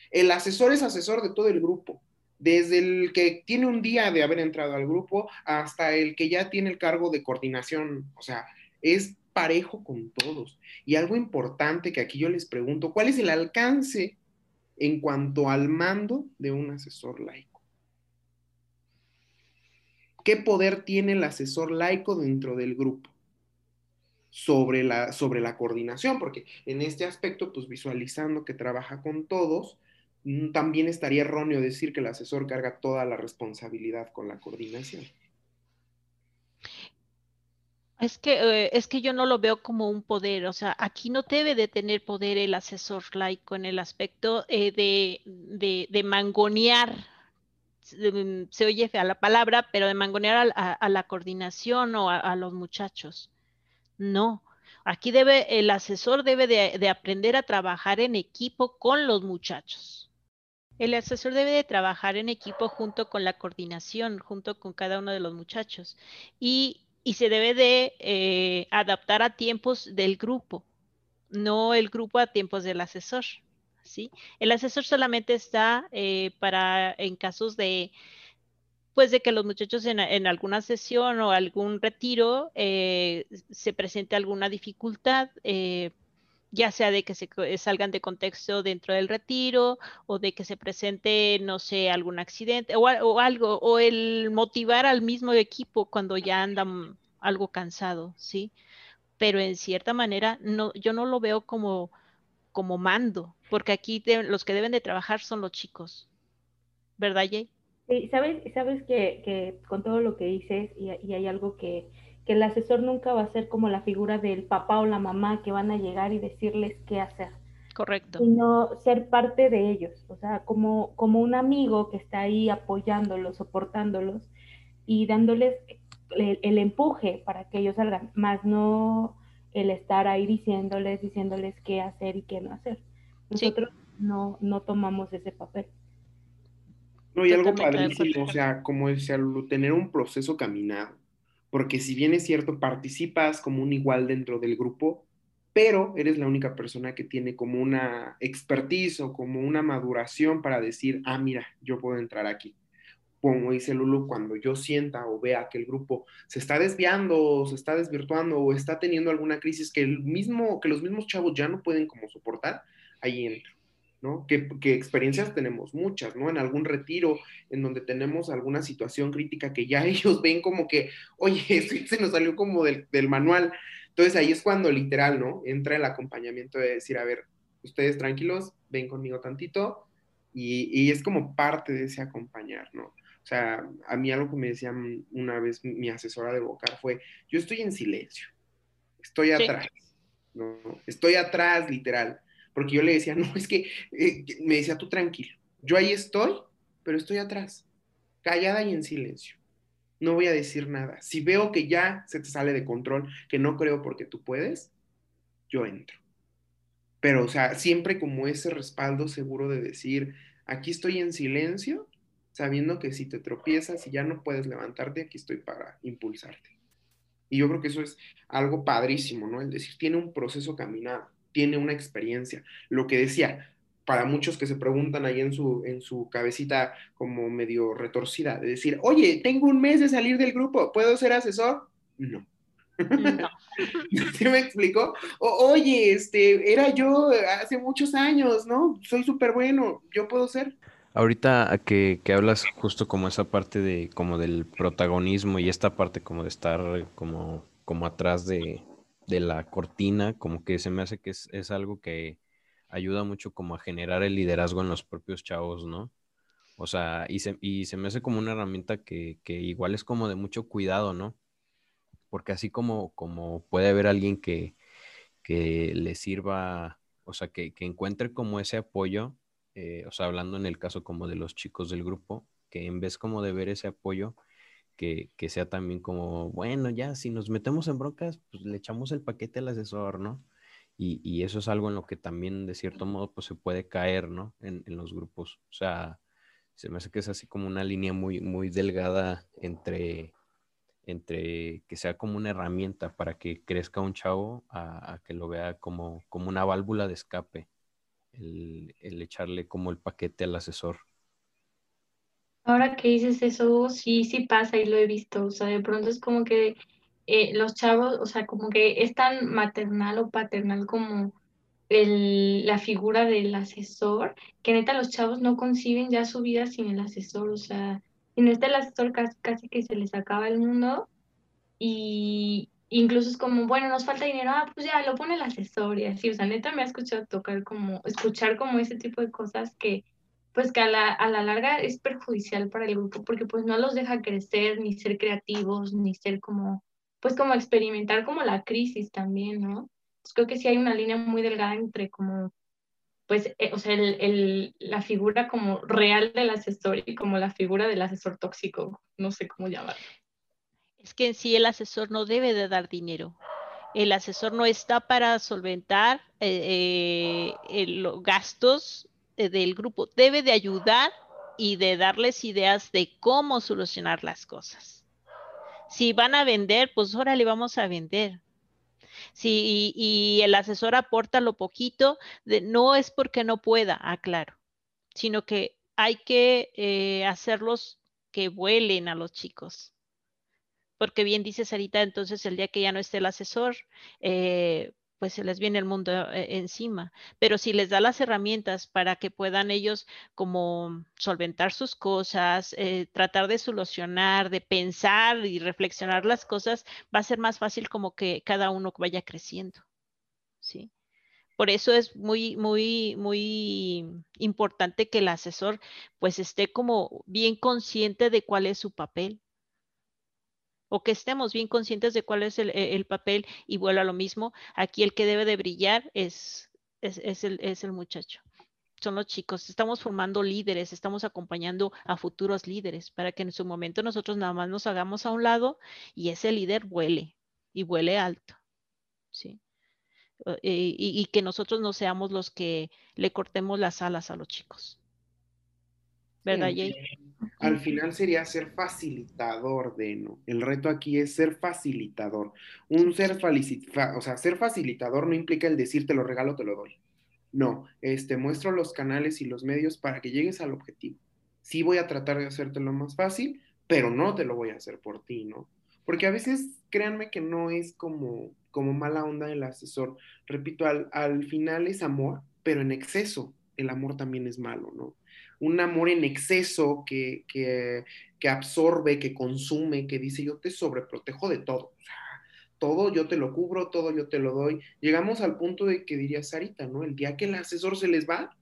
Speaker 3: El asesor es asesor de todo el grupo, desde el que tiene un día de haber entrado al grupo hasta el que ya tiene el cargo de coordinación. O sea, es parejo con todos. Y algo importante que aquí yo les pregunto, ¿cuál es el alcance en cuanto al mando de un asesor laico. ¿Qué poder tiene el asesor laico dentro del grupo? Sobre la, sobre la coordinación, porque en este aspecto, pues visualizando que trabaja con todos, también estaría erróneo decir que el asesor carga toda la responsabilidad con la coordinación.
Speaker 4: Es que, eh, es que yo no lo veo como un poder, o sea, aquí no debe de tener poder el asesor laico en el aspecto eh, de, de, mangonear, mm, se oye fea la palabra, pero de mangonear a, la coordinación o a, los muchachos. No, aquí debe, el asesor debe de, aprender a trabajar en equipo con los muchachos. El asesor debe de trabajar en equipo junto con la coordinación, junto con cada uno de los muchachos. Y se debe de eh, adaptar a tiempos del grupo, no el grupo a tiempos del asesor. ¿sí? El asesor solamente está eh, para en casos de pues de que los muchachos en, alguna sesión o algún retiro eh, se presente alguna dificultad, ya sea de que se salgan de contexto dentro del retiro o de que se presente, no sé, algún accidente o, algo, o el motivar al mismo equipo cuando ya andan algo cansado, ¿sí? Pero en cierta manera, no, yo no lo veo como, como mando, porque aquí los que deben de trabajar son los chicos, ¿verdad, Jay?
Speaker 7: Sabes, sabes que, que con todo lo que dices, y, y hay algo que, que el asesor nunca va a ser como la figura del papá o la mamá que van a llegar y decirles qué hacer.
Speaker 4: Correcto.
Speaker 7: Sino ser parte de ellos, o sea, como, como un amigo que está ahí apoyándolos, soportándolos y dándoles el, empuje para que ellos salgan, más no el estar ahí diciéndoles, diciéndoles qué hacer y qué no hacer. Nosotros no, no tomamos ese papel.
Speaker 3: No, y algo padrísimo, o sea, como decía, tener un proceso caminado porque si bien es cierto, participas como un igual dentro del grupo, pero eres la única persona que tiene como una expertise o como una maduración para decir, ah, mira, yo puedo entrar aquí. Como dice Lulu, cuando yo sienta o vea que el grupo se está desviando, o se está desvirtuando o está teniendo alguna crisis que, el mismo, que los mismos chavos ya no pueden como soportar, ahí entro. ¿No? Que, experiencias tenemos muchas, ¿no? En algún retiro en donde tenemos alguna situación crítica que ya ellos ven como que, oye, esto se nos salió como del, manual. Entonces ahí es cuando literal, ¿no? Entra el acompañamiento de decir, a ver, ustedes tranquilos, ven conmigo tantito, y, es como parte de ese acompañar, ¿no? O sea, a mí algo que me decía una vez mi asesora de vocal fue, yo estoy en silencio, estoy atrás, ¿no? Estoy atrás, literal porque yo le decía, no, es que eh, me decía tú tranquilo, yo ahí estoy, pero estoy atrás, callada y en silencio. No voy a decir nada. Si veo que ya se te sale de control, que no creo porque tú puedes, yo entro. Pero, o sea, siempre como ese respaldo seguro de decir, aquí estoy en silencio, sabiendo que si te tropiezas y ya no puedes levantarte, aquí estoy para impulsarte. Y yo creo que eso es algo padrísimo, ¿no? El decir, tiene un proceso caminado tiene una experiencia. Lo que decía, para muchos que se preguntan ahí en su, en su cabecita como medio retorcida, de decir, oye, tengo un mes de salir del grupo, ¿puedo ser asesor? No. No. ¿Sí me explicó? oye, este, era yo hace muchos años, ¿no? Soy súper bueno, yo puedo ser.
Speaker 5: Ahorita que, que hablas justo como esa parte de como del protagonismo y esta parte como de estar como, como atrás de, de la cortina, como que se me hace que es, algo que ayuda mucho como a generar el liderazgo en los propios chavos, ¿no? O sea, y se, y se me hace como una herramienta que, igual es como de mucho cuidado, ¿no? Porque así como, como puede haber alguien que, que le sirva, o sea, que, encuentre como ese apoyo, eh, o sea, hablando en el caso como de los chicos del grupo, que en vez como de ver ese apoyo, que, sea también como, bueno, ya si nos metemos en broncas, pues le echamos el paquete al asesor, ¿no? Y, eso es algo en lo que también de cierto modo pues se puede caer, ¿no? En, los grupos. O sea, se me hace que es así como una línea muy, muy delgada entre, entre que sea como una herramienta para que crezca un chavo a, que lo vea como, como una válvula de escape, el, el echarle como el paquete al asesor.
Speaker 6: Ahora que dices eso, sí, sí pasa y lo he visto. O sea, de pronto es como que eh, los chavos, o sea, como que es tan maternal o paternal como el, la figura del asesor, que neta los chavos no conciben ya su vida sin el asesor, o sea, si no está el asesor casi, casi que se les acaba el mundo y incluso es como, bueno, nos falta dinero, ah, pues ya lo pone el asesor y así, o sea, neta me ha escuchado tocar como, escuchar como ese tipo de cosas que pues que a la, a la larga es perjudicial para el grupo porque pues no los deja crecer, ni ser creativos, ni ser como, pues como experimentar como la crisis también, ¿no? Pues creo que sí hay una línea muy delgada entre como, pues, eh, o sea, el, el, la figura como real del asesor y como la figura del asesor tóxico, no sé cómo llamarlo.
Speaker 4: Es que en sí el asesor no debe de dar dinero. El asesor no está para solventar eh, eh, los gastos del grupo. Debe de ayudar y de darles ideas de cómo solucionar las cosas. Si van a vender, pues órale, vamos a vender. Si y, el asesor aporta lo poquito, de, no es porque no pueda, aclaro, sino que hay que eh, hacerlos que vuelen a los chicos. Porque bien dice Sarita, entonces el día que ya no esté el asesor, eh, pues se les viene el mundo eh, encima. Pero si les da las herramientas para que puedan ellos como solventar sus cosas, eh, tratar de solucionar, de pensar y reflexionar las cosas, va a ser más fácil como que cada uno vaya creciendo. ¿Sí? Por eso es muy, muy, muy importante que el asesor pues esté como bien consciente de cuál es su papel o que estemos bien conscientes de cuál es el, e, papel y vuelvo a lo mismo. Aquí el que debe de brillar es, es, el, es el muchacho. Son los chicos. Estamos formando líderes, estamos acompañando a futuros líderes para que en su momento nosotros nada más nos hagamos a un lado y ese líder vuele y vuele alto. ¿sí? Y, y, que nosotros no seamos los que le cortemos las alas a los chicos. ¿Verdad, Jay?
Speaker 3: al final sería ser facilitador de, ¿no? El reto aquí es ser facilitador. Un ser, o sea, ser facilitador no implica el decir te lo regalo, te lo doy. No, este, muestro los canales y los medios para que llegues al objetivo. Sí voy a tratar de hacerte lo más fácil, pero no te lo voy a hacer por ti, ¿no? Porque a veces, créanme que no es como, como mala onda el asesor. Repito, al, al final es amor, pero en exceso el amor también es malo, ¿no? Un amor en exceso que, absorbe, que consume, que dice yo te sobreprotejo de todo. Todo yo te lo cubro, todo yo te lo doy. Llegamos al punto de que diría Sarita, ¿no? El día que el asesor se les va,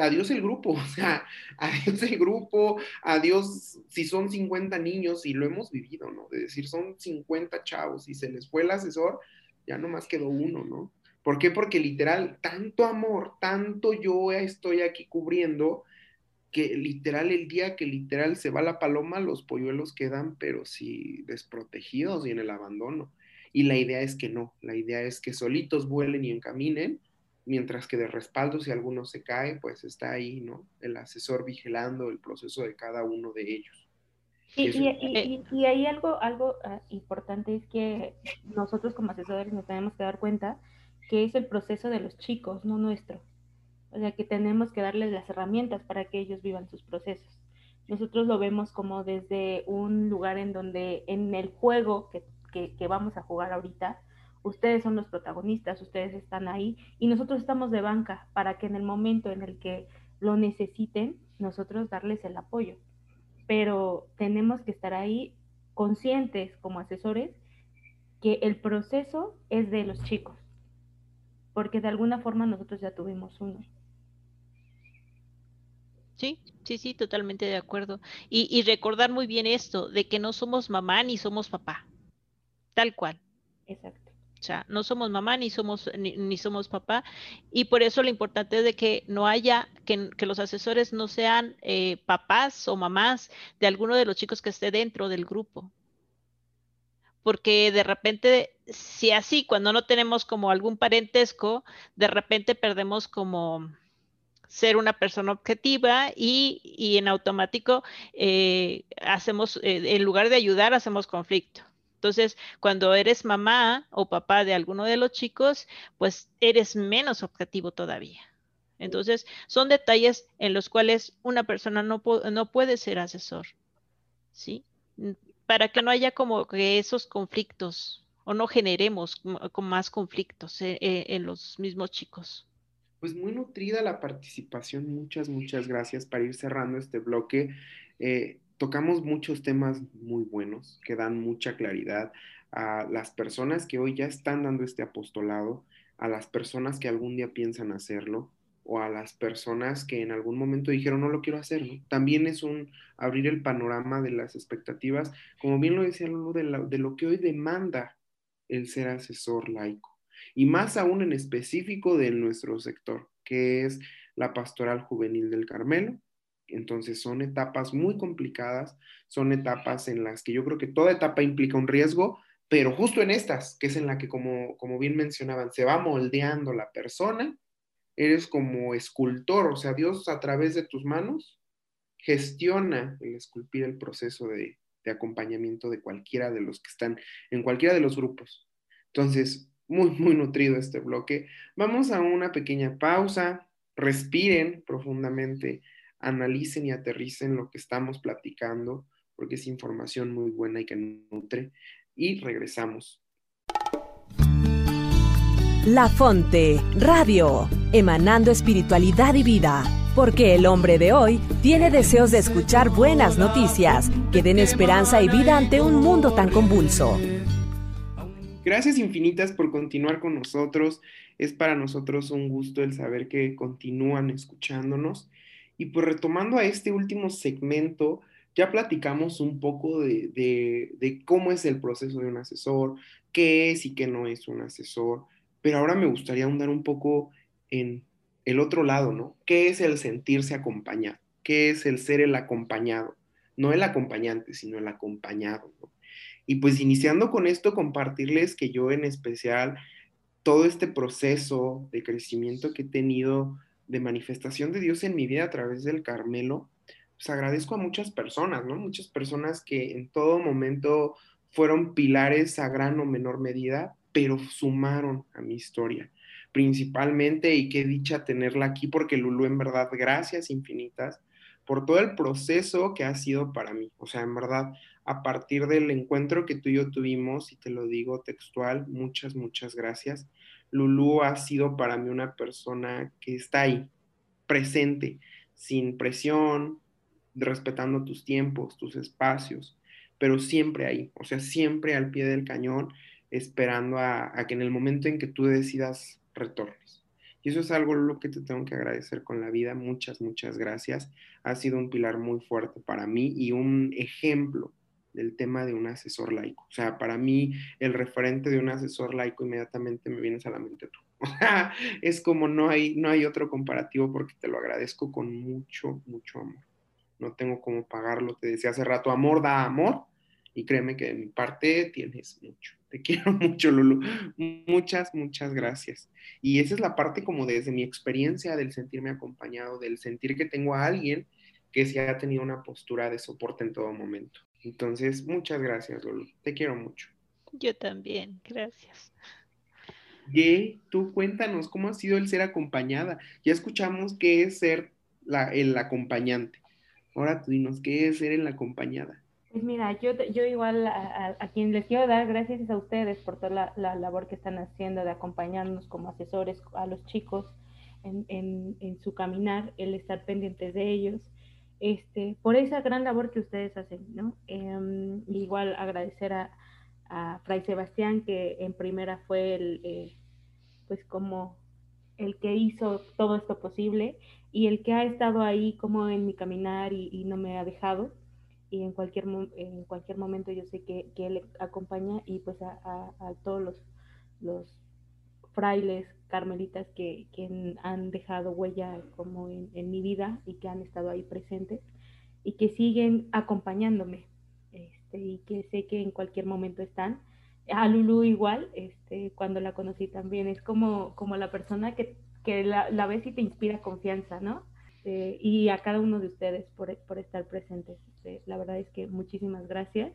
Speaker 3: adiós el grupo, o sea, adiós el grupo, adiós si son 50 niños y lo hemos vivido, ¿no? De decir, son 50 chavos y se les fue el asesor, ya nomás quedó uno, ¿no? ¿Por qué? Porque literal, tanto amor, tanto yo estoy aquí cubriendo, que literal el día que literal se va la paloma, los polluelos quedan, pero sí desprotegidos y en el abandono. Y la idea es que no, la idea es que solitos vuelen y encaminen, mientras que de respaldo, si alguno se cae, pues está ahí, ¿no? El asesor vigilando el proceso de cada uno de ellos.
Speaker 7: Y, y, y, ahí algo, algo ah, importante es que nosotros como asesores nos tenemos que dar cuenta que es el proceso de los chicos, no nuestro. O sea, que tenemos que darles las herramientas para que ellos vivan sus procesos. Nosotros lo vemos como desde un lugar en donde en el juego que, que, vamos a jugar ahorita, ustedes son los protagonistas, ustedes están ahí y nosotros estamos de banca para que en el momento en el que lo necesiten, nosotros darles el apoyo. Pero tenemos que estar ahí conscientes como asesores que el proceso es de los chicos, porque de alguna forma nosotros ya tuvimos uno.
Speaker 4: Sí, sí, sí, totalmente de acuerdo. Y, recordar muy bien esto, de que no somos mamá ni somos papá. Tal cual.
Speaker 7: Exacto.
Speaker 4: O sea, no somos mamá ni somos, ni, somos papá. Y por eso lo importante es de que no haya, que, los asesores no sean eh, papás o mamás de alguno de los chicos que esté dentro del grupo. Porque de repente, si así, cuando no tenemos como algún parentesco, de repente perdemos como ser una persona objetiva y, en automático eh, hacemos, eh, en lugar de ayudar, hacemos conflicto. Entonces, cuando eres mamá o papá de alguno de los chicos, pues eres menos objetivo todavía. Entonces, son detalles en los cuales una persona no, no puede ser asesor, ¿sí? Para que no haya como que esos conflictos o no generemos con más conflictos eh, en los mismos chicos.
Speaker 3: Pues muy nutrida la participación, muchas, muchas gracias para ir cerrando este bloque. Eh, tocamos muchos temas muy buenos que dan mucha claridad a las personas que hoy ya están dando este apostolado, a las personas que algún día piensan hacerlo o a las personas que en algún momento dijeron no lo quiero hacer. También es un abrir el panorama de las expectativas, como bien lo decía Lulu, de lo que hoy demanda el ser asesor laico y más aún en específico de nuestro sector, que es la pastoral juvenil del Carmelo. Entonces son etapas muy complicadas, son etapas en las que yo creo que toda etapa implica un riesgo, pero justo en estas, que es en la que, como, como bien mencionaban, se va moldeando la persona, eres como escultor, o sea, Dios a través de tus manos gestiona el esculpir el proceso de, de acompañamiento de cualquiera de los que están en cualquiera de los grupos. Entonces, muy, muy nutrido este bloque. Vamos a una pequeña pausa, respiren profundamente, analicen y aterricen lo que estamos platicando, porque es información muy buena y que nutre y regresamos.
Speaker 1: La Fonte, Radio, emanando espiritualidad y vida, porque el hombre de hoy tiene deseos de escuchar buenas noticias que den esperanza y vida ante un mundo tan convulso.
Speaker 3: Gracias infinitas por continuar con nosotros. Es para nosotros un gusto el saber que continúan escuchándonos. Y pues retomando a este último segmento, ya platicamos un poco de, cómo es el proceso de un asesor, qué es y qué no es un asesor, pero ahora me gustaría ahondar un poco en el otro lado, ¿no? ¿Qué es el sentirse acompañado? ¿Qué es el ser el acompañado? No el acompañante, sino el acompañado, Y pues iniciando con esto, compartirles que yo en especial, todo este proceso de crecimiento que he tenido de manifestación de Dios en mi vida a través del Carmelo, pues agradezco a muchas personas, ¿no? Muchas personas que en todo momento fueron pilares a gran o menor medida, pero sumaron a mi historia. Principalmente, y qué dicha tenerla aquí, porque Lulu, en verdad, gracias infinitas por todo el proceso que ha sido para mí. O sea, en verdad, a partir del encuentro que tú y yo tuvimos, y te lo digo textual, muchas, muchas gracias. Lulu ha sido para mí una persona que está ahí, presente, sin presión, respetando tus tiempos, tus espacios, pero siempre ahí, o sea, siempre al pie del cañón, esperando a, que en el momento en que tú decidas retornes. Y eso es algo lo que te tengo que agradecer con la vida. Muchas, muchas gracias. Ha sido un pilar muy fuerte para mí y un ejemplo del tema de un asesor laico. O sea, para mí el referente de un asesor laico inmediatamente me vienes a la mente tú. Es como no hay, no hay otro comparativo porque te lo agradezco con mucho, mucho amor no tengo cómo pagarlo. Te decía hace rato, amor da amor. Y créeme que de mi parte tienes mucho. Te quiero mucho, Lulu. Muchas, muchas gracias. Y esa es la parte como desde mi experiencia del sentirme acompañado, del sentir que tengo a alguien que se ha tenido una postura de soporte en todo momento. Entonces, muchas gracias, Lulu. Te quiero mucho.
Speaker 4: Yo también, gracias.
Speaker 3: Y tú cuéntanos cómo ha sido el ser acompañada. Ya escuchamos qué es ser la, el acompañante. Ahora tú dinos, ¿qué es ser en la acompañada?
Speaker 7: Pues mira, yo, yo igual a, quien les quiero dar gracias es a ustedes por toda la, labor que están haciendo de acompañarnos como asesores a los chicos en, en, su caminar, el estar pendientes de ellos, este, por esa gran labor que ustedes hacen, ¿no? Em, igual agradecer a, a, Fray Sebastián, que en primera fue el, eh, pues como el que hizo todo esto posible y el que ha estado ahí como en mi caminar y, no me ha dejado. Y en cualquier, en cualquier momento yo sé que, que él acompaña y pues a, a, todos los, los, frailes carmelitas que, que, han dejado huella como en, en, mi vida y que han estado ahí presentes y que siguen acompañándome este, y que sé que en cualquier momento están. A Lulu igual, este, cuando la conocí también, es como, como la persona que que la, la ves y te inspira confianza, ¿no? Eh, y a cada uno de ustedes por, por estar presentes. Eh, la verdad es que muchísimas gracias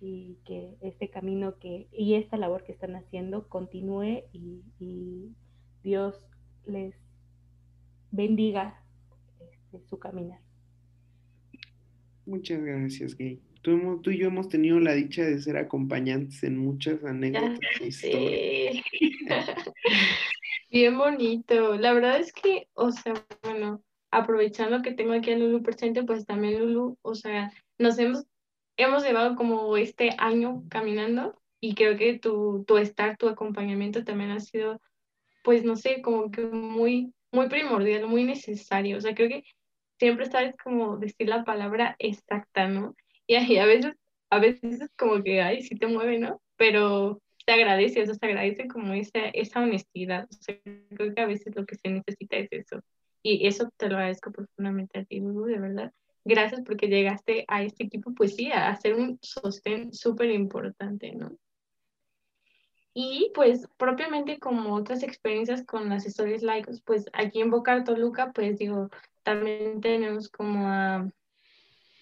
Speaker 7: y que este camino que y esta labor que están haciendo continúe y, Dios les bendiga este, su caminar.
Speaker 3: Muchas gracias, Gay. Tú, tú, y yo hemos tenido la dicha de ser acompañantes en muchas anécdotas e historias.
Speaker 6: Bien bonito. La verdad es que, o sea, bueno, aprovechando que tengo aquí a Lulu presente, pues también Lulu, o sea, nos hemos, hemos llevado como este año caminando y creo que tu, tu estar, tu acompañamiento también ha sido, pues no sé, como que muy, muy primordial, muy necesario. O sea, creo que siempre sabes como decir la palabra exacta, ¿no? Y, a veces, a veces es como que, ay, sí te mueve, ¿no? Pero te agradece, o sea, se agradece como esa, esa honestidad. O sea, creo que a veces lo que se necesita es eso. Y eso te lo agradezco profundamente a ti, Lulu, de verdad. Gracias porque llegaste a este equipo, pues sí, a hacer un sostén súper importante, ¿no? Y pues propiamente como otras experiencias con las historias laicos, pues aquí en Boca Toluca, pues digo, también tenemos como a,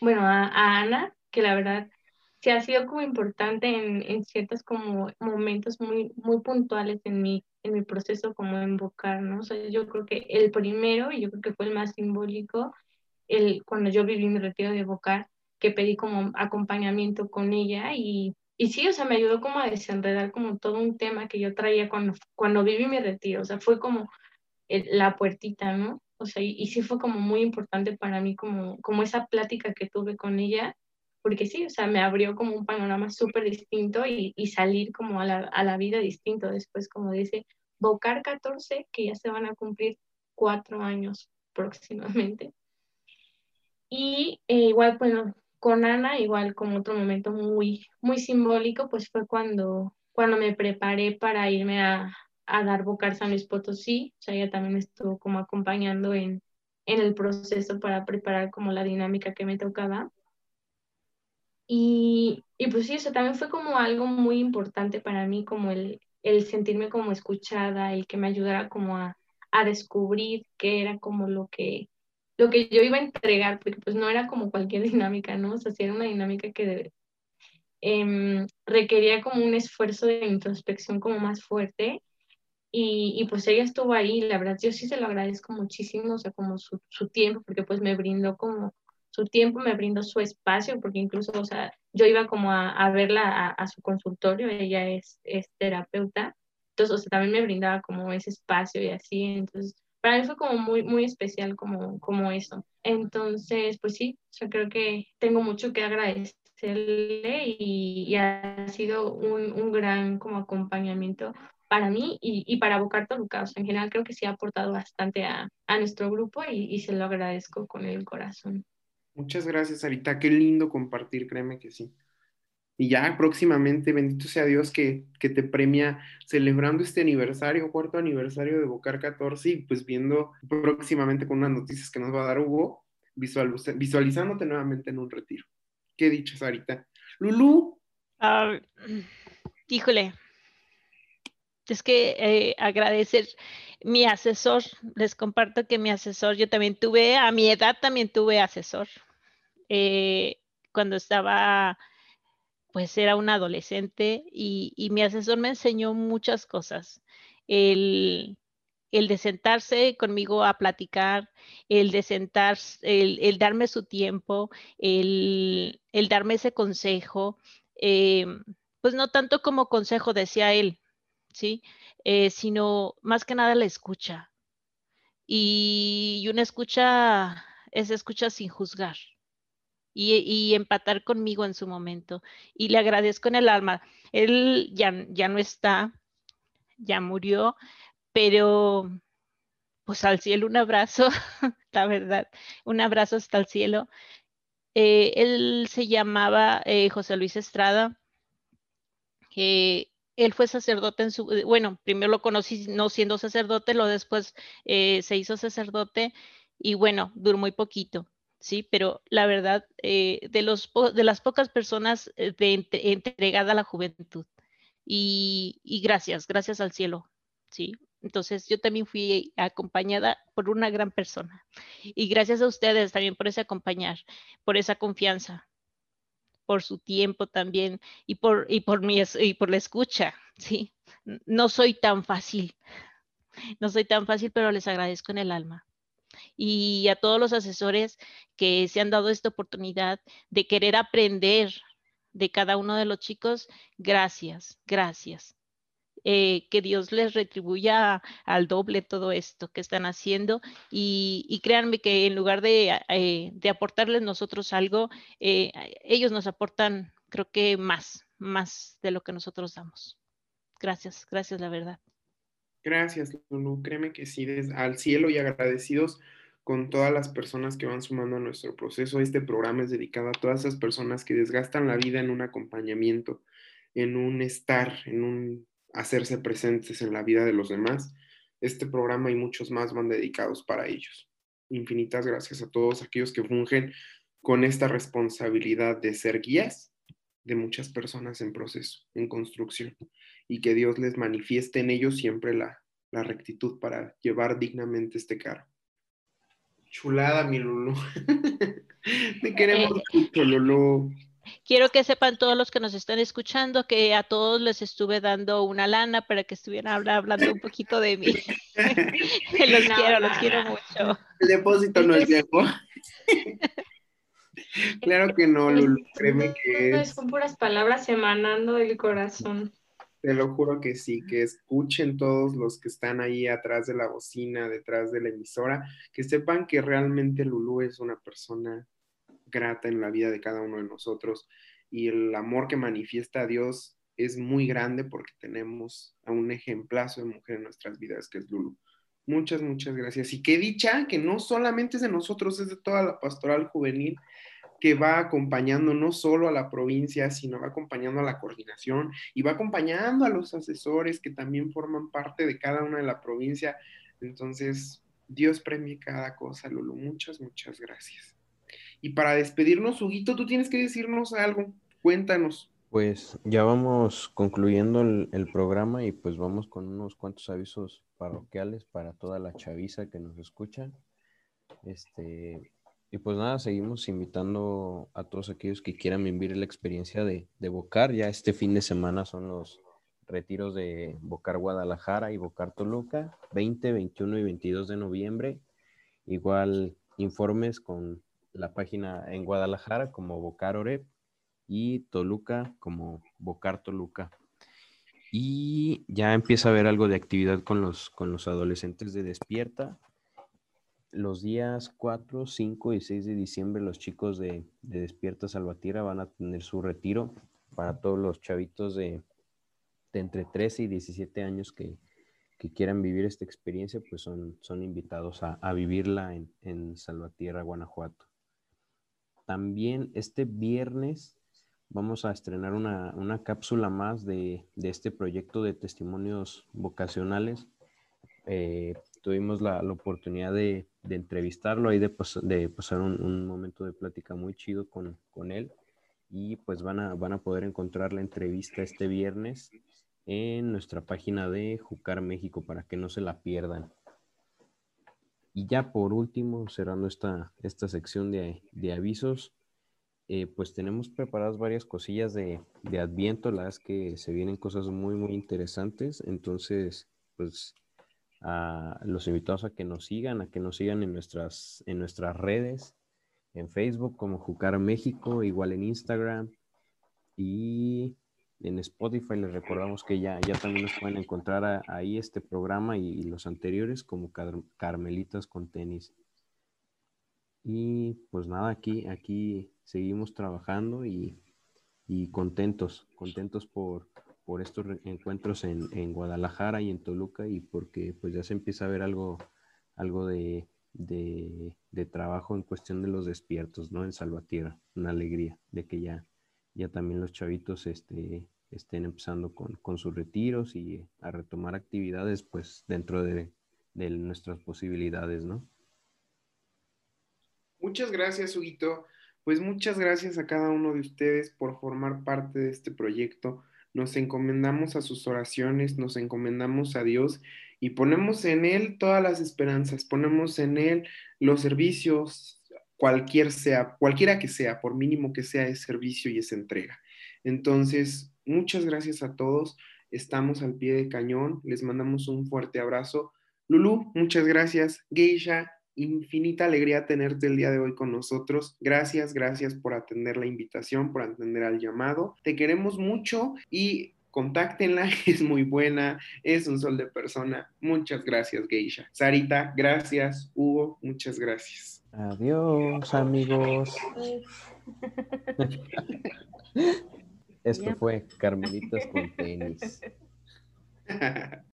Speaker 6: bueno, a, a Ana, que la verdad sí ha sido como importante en, en ciertos como momentos muy, muy puntuales en mi, en mi proceso como invocar, ¿no? O sea, yo creo que el primero, y yo creo que fue el más simbólico, el, cuando yo viví mi retiro de evocar, que pedí como acompañamiento con ella y, y sí, o sea, me ayudó como a desenredar como todo un tema que yo traía cuando, cuando viví mi retiro, o sea, fue como la puertita, ¿no? O sea, y, y, sí fue como muy importante para mí como, como esa plática que tuve con ella porque sí, o sea, me abrió como un panorama súper distinto y, y, salir como a la, a la, vida distinto. Después, como dice, Bocar 14, que ya se van a cumplir cuatro años próximamente. Y eh, igual, bueno, con Ana, igual como otro momento muy, muy simbólico, pues fue cuando, cuando me preparé para irme a, a dar Bocar San Luis Potosí. O sea, ella también estuvo como acompañando en, en el proceso para preparar como la dinámica que me tocaba. Y, y pues sí, eso también fue como algo muy importante para mí, como el, el sentirme como escuchada, y que me ayudara como a, a descubrir qué era como lo que, lo que yo iba a entregar, porque pues no era como cualquier dinámica, ¿no? O sea, sí era una dinámica que eh, requería como un esfuerzo de introspección como más fuerte. Y, y, pues ella estuvo ahí, la verdad, yo sí se lo agradezco muchísimo, o sea, como su, su tiempo, porque pues me brindó como su tiempo, me brindó su espacio, porque incluso, o sea, yo iba como a, a verla a, su consultorio, ella es, es terapeuta, entonces, o sea, también me brindaba como ese espacio y así, entonces, para mí fue como muy, muy especial como, como eso. Entonces, pues sí, yo creo que tengo mucho que agradecerle y, y ha sido un, un, gran como acompañamiento para mí y, y para Bocar Toluca. O sea, en general creo que sí ha aportado bastante a, a nuestro grupo y, y se lo agradezco con el corazón.
Speaker 3: Muchas gracias, Arita. Qué lindo compartir, créeme que sí. Y ya próximamente, bendito sea Dios que, que te premia celebrando este aniversario, cuarto aniversario de Bocar 14 y pues viendo próximamente con unas noticias que nos va a dar Hugo, visual, visualizándote nuevamente en un retiro. ¿Qué dicho, Sarita? Lulu.
Speaker 4: Uh, híjole, es que eh, agradecer mi asesor, les comparto que mi asesor, yo también tuve, a mi edad también tuve asesor. Eh, cuando estaba, pues era un adolescente y, mi asesor me enseñó muchas cosas. El, el de sentarse conmigo a platicar, el de sentarse, el, el darme su tiempo, el, el darme ese consejo, eh, pues no tanto como consejo, decía él, ¿sí? Eh, sino más que nada la escucha. Y una escucha es escucha sin juzgar y, empatar conmigo en su momento. Y le agradezco en el alma. Él ya, ya no está, ya murió, pero pues al cielo un abrazo, la verdad, un abrazo hasta el cielo. Eh, él se llamaba eh, José Luis Estrada. Eh, él fue sacerdote en su, bueno, primero lo conocí no siendo sacerdote, lo después se hizo sacerdote y bueno, duró muy poquito. ¿Sí? Pero la verdad, eh, de, los, de las pocas personas eh, entregada a la juventud. Y, y, gracias, gracias al cielo, ¿sí? Entonces yo también fui acompañada por una gran persona. Y gracias a ustedes también por ese acompañar, por esa confianza, por su tiempo también y por, y por, mi, y por la escucha, ¿sí? No soy tan fácil, no soy tan fácil, pero les agradezco en el alma. Y a todos los asesores que se han dado esta oportunidad de querer aprender de cada uno de los chicos, gracias, gracias. Eh, que Dios les retribuya al doble todo esto que están haciendo y, créanme que en lugar de, eh, aportarles nosotros algo, eh, ellos nos aportan creo que más, más de lo que nosotros damos. Gracias, gracias la verdad.
Speaker 3: Gracias, Lulu. Créeme que sí, al cielo y agradecidos con todas las personas que van sumando a nuestro proceso. Este programa es dedicado a todas esas personas que desgastan la vida en un acompañamiento, en un estar, en un hacerse presentes en la vida de los demás. Este programa y muchos más van dedicados para ellos. Infinitas gracias a todos aquellos que fungen con esta responsabilidad de ser guías de muchas personas en proceso, en construcción, y que Dios les manifieste en ellos siempre la, rectitud para llevar dignamente este carro. Chulada, mi Lulu. Te queremos eh, mucho, Lulu.
Speaker 4: Quiero que sepan todos los que nos están escuchando que a todos les estuve dando una lana para que estuvieran hablando un poquito de mí. los quiero, los quiero mucho.
Speaker 3: El depósito no es viejo. claro que no, Lulu. Créeme que es.
Speaker 6: Son puras palabras emanando del corazón.
Speaker 3: Te lo juro que sí, que escuchen todos los que están ahí atrás de la bocina, detrás de la emisora, que sepan que realmente Lulu es una persona grata en la vida de cada uno de nosotros y el amor que manifiesta a Dios es muy grande porque tenemos a un ejemplazo de mujer en nuestras vidas que es Lulu. Muchas, muchas gracias. Y qué dicha que no solamente es de nosotros, es de toda la pastoral juvenil que va acompañando no solo a la provincia, sino va acompañando a la coordinación y va acompañando a los asesores que también forman parte de cada una de la provincia. Entonces, Dios premie cada cosa, Lulu. Muchas, muchas gracias. Y para despedirnos, Huguito, tú tienes que decirnos algo. Cuéntanos.
Speaker 5: Pues ya vamos concluyendo el, el, programa y pues vamos con unos cuantos avisos parroquiales para toda la chaviza que nos escucha. Este, y pues nada, seguimos invitando a todos aquellos que quieran vivir la experiencia de, de Bocar. Ya este fin de semana son los retiros de Bocar Guadalajara y Bocar Toluca, 20, 21 y 22 de noviembre. Igual informes con la página en Guadalajara como Bocar Oreb y Toluca como Bocar Toluca. Y ya empieza a haber algo de actividad con los, con los adolescentes de Despierta. Los días 4, 5 y 6 de diciembre los chicos de, Despierta Salvatierra van a tener su retiro para todos los chavitos de, entre 13 y 17 años que, quieran vivir esta experiencia, pues son, invitados a, vivirla en, en Salvatierra, Guanajuato. También este viernes vamos a estrenar una, cápsula más de, este proyecto de testimonios vocacionales. Eh, tuvimos la, oportunidad de, entrevistarlo y de, pasar un, momento de plática muy chido con, él. Y pues van a, van a poder encontrar la entrevista este viernes en nuestra página de Jucar México para que no se la pierdan. Y ya por último, cerrando esta, esta sección de, avisos, eh, pues tenemos preparadas varias cosillas de, Adviento, las que se vienen cosas muy, muy interesantes. Entonces, pues los invitamos a que nos sigan, a que nos sigan en nuestras, en nuestras redes, en Facebook como Jucar México, igual en Instagram. Y en Spotify les recordamos que ya, ya también nos pueden encontrar ahí este programa y, los anteriores como Carmelitas con tenis. Y pues nada, aquí, aquí seguimos trabajando y, contentos, contentos por, por estos encuentros en, Guadalajara y en Toluca y porque pues ya se empieza a ver algo, algo de, de, trabajo en cuestión de los despiertos, ¿no? En Salvatierra, una alegría de que ya ya también los chavitos este, estén empezando con, sus retiros y a retomar actividades pues dentro de, nuestras posibilidades, ¿no?
Speaker 3: Muchas gracias, Huguito. Pues muchas gracias a cada uno de ustedes por formar parte de este proyecto. Nos encomendamos a sus oraciones, nos encomendamos a Dios y ponemos en Él todas las esperanzas, ponemos en Él los servicios, cualquier sea, cualquiera que sea, por mínimo que sea, es servicio y es entrega. Entonces, muchas gracias a todos. Estamos al pie de cañón. Les mandamos un fuerte abrazo. Lulu, muchas gracias. Geisha, infinita alegría tenerte el día de hoy con nosotros. Gracias, gracias por atender la invitación, por atender al llamado. Te queremos mucho y contáctenla, es muy buena, es un sol de persona. Muchas gracias, Geisha. Sarita, gracias. Hugo, muchas gracias.
Speaker 5: Adiós, amigos. Esto fue Carmelitas con tenis.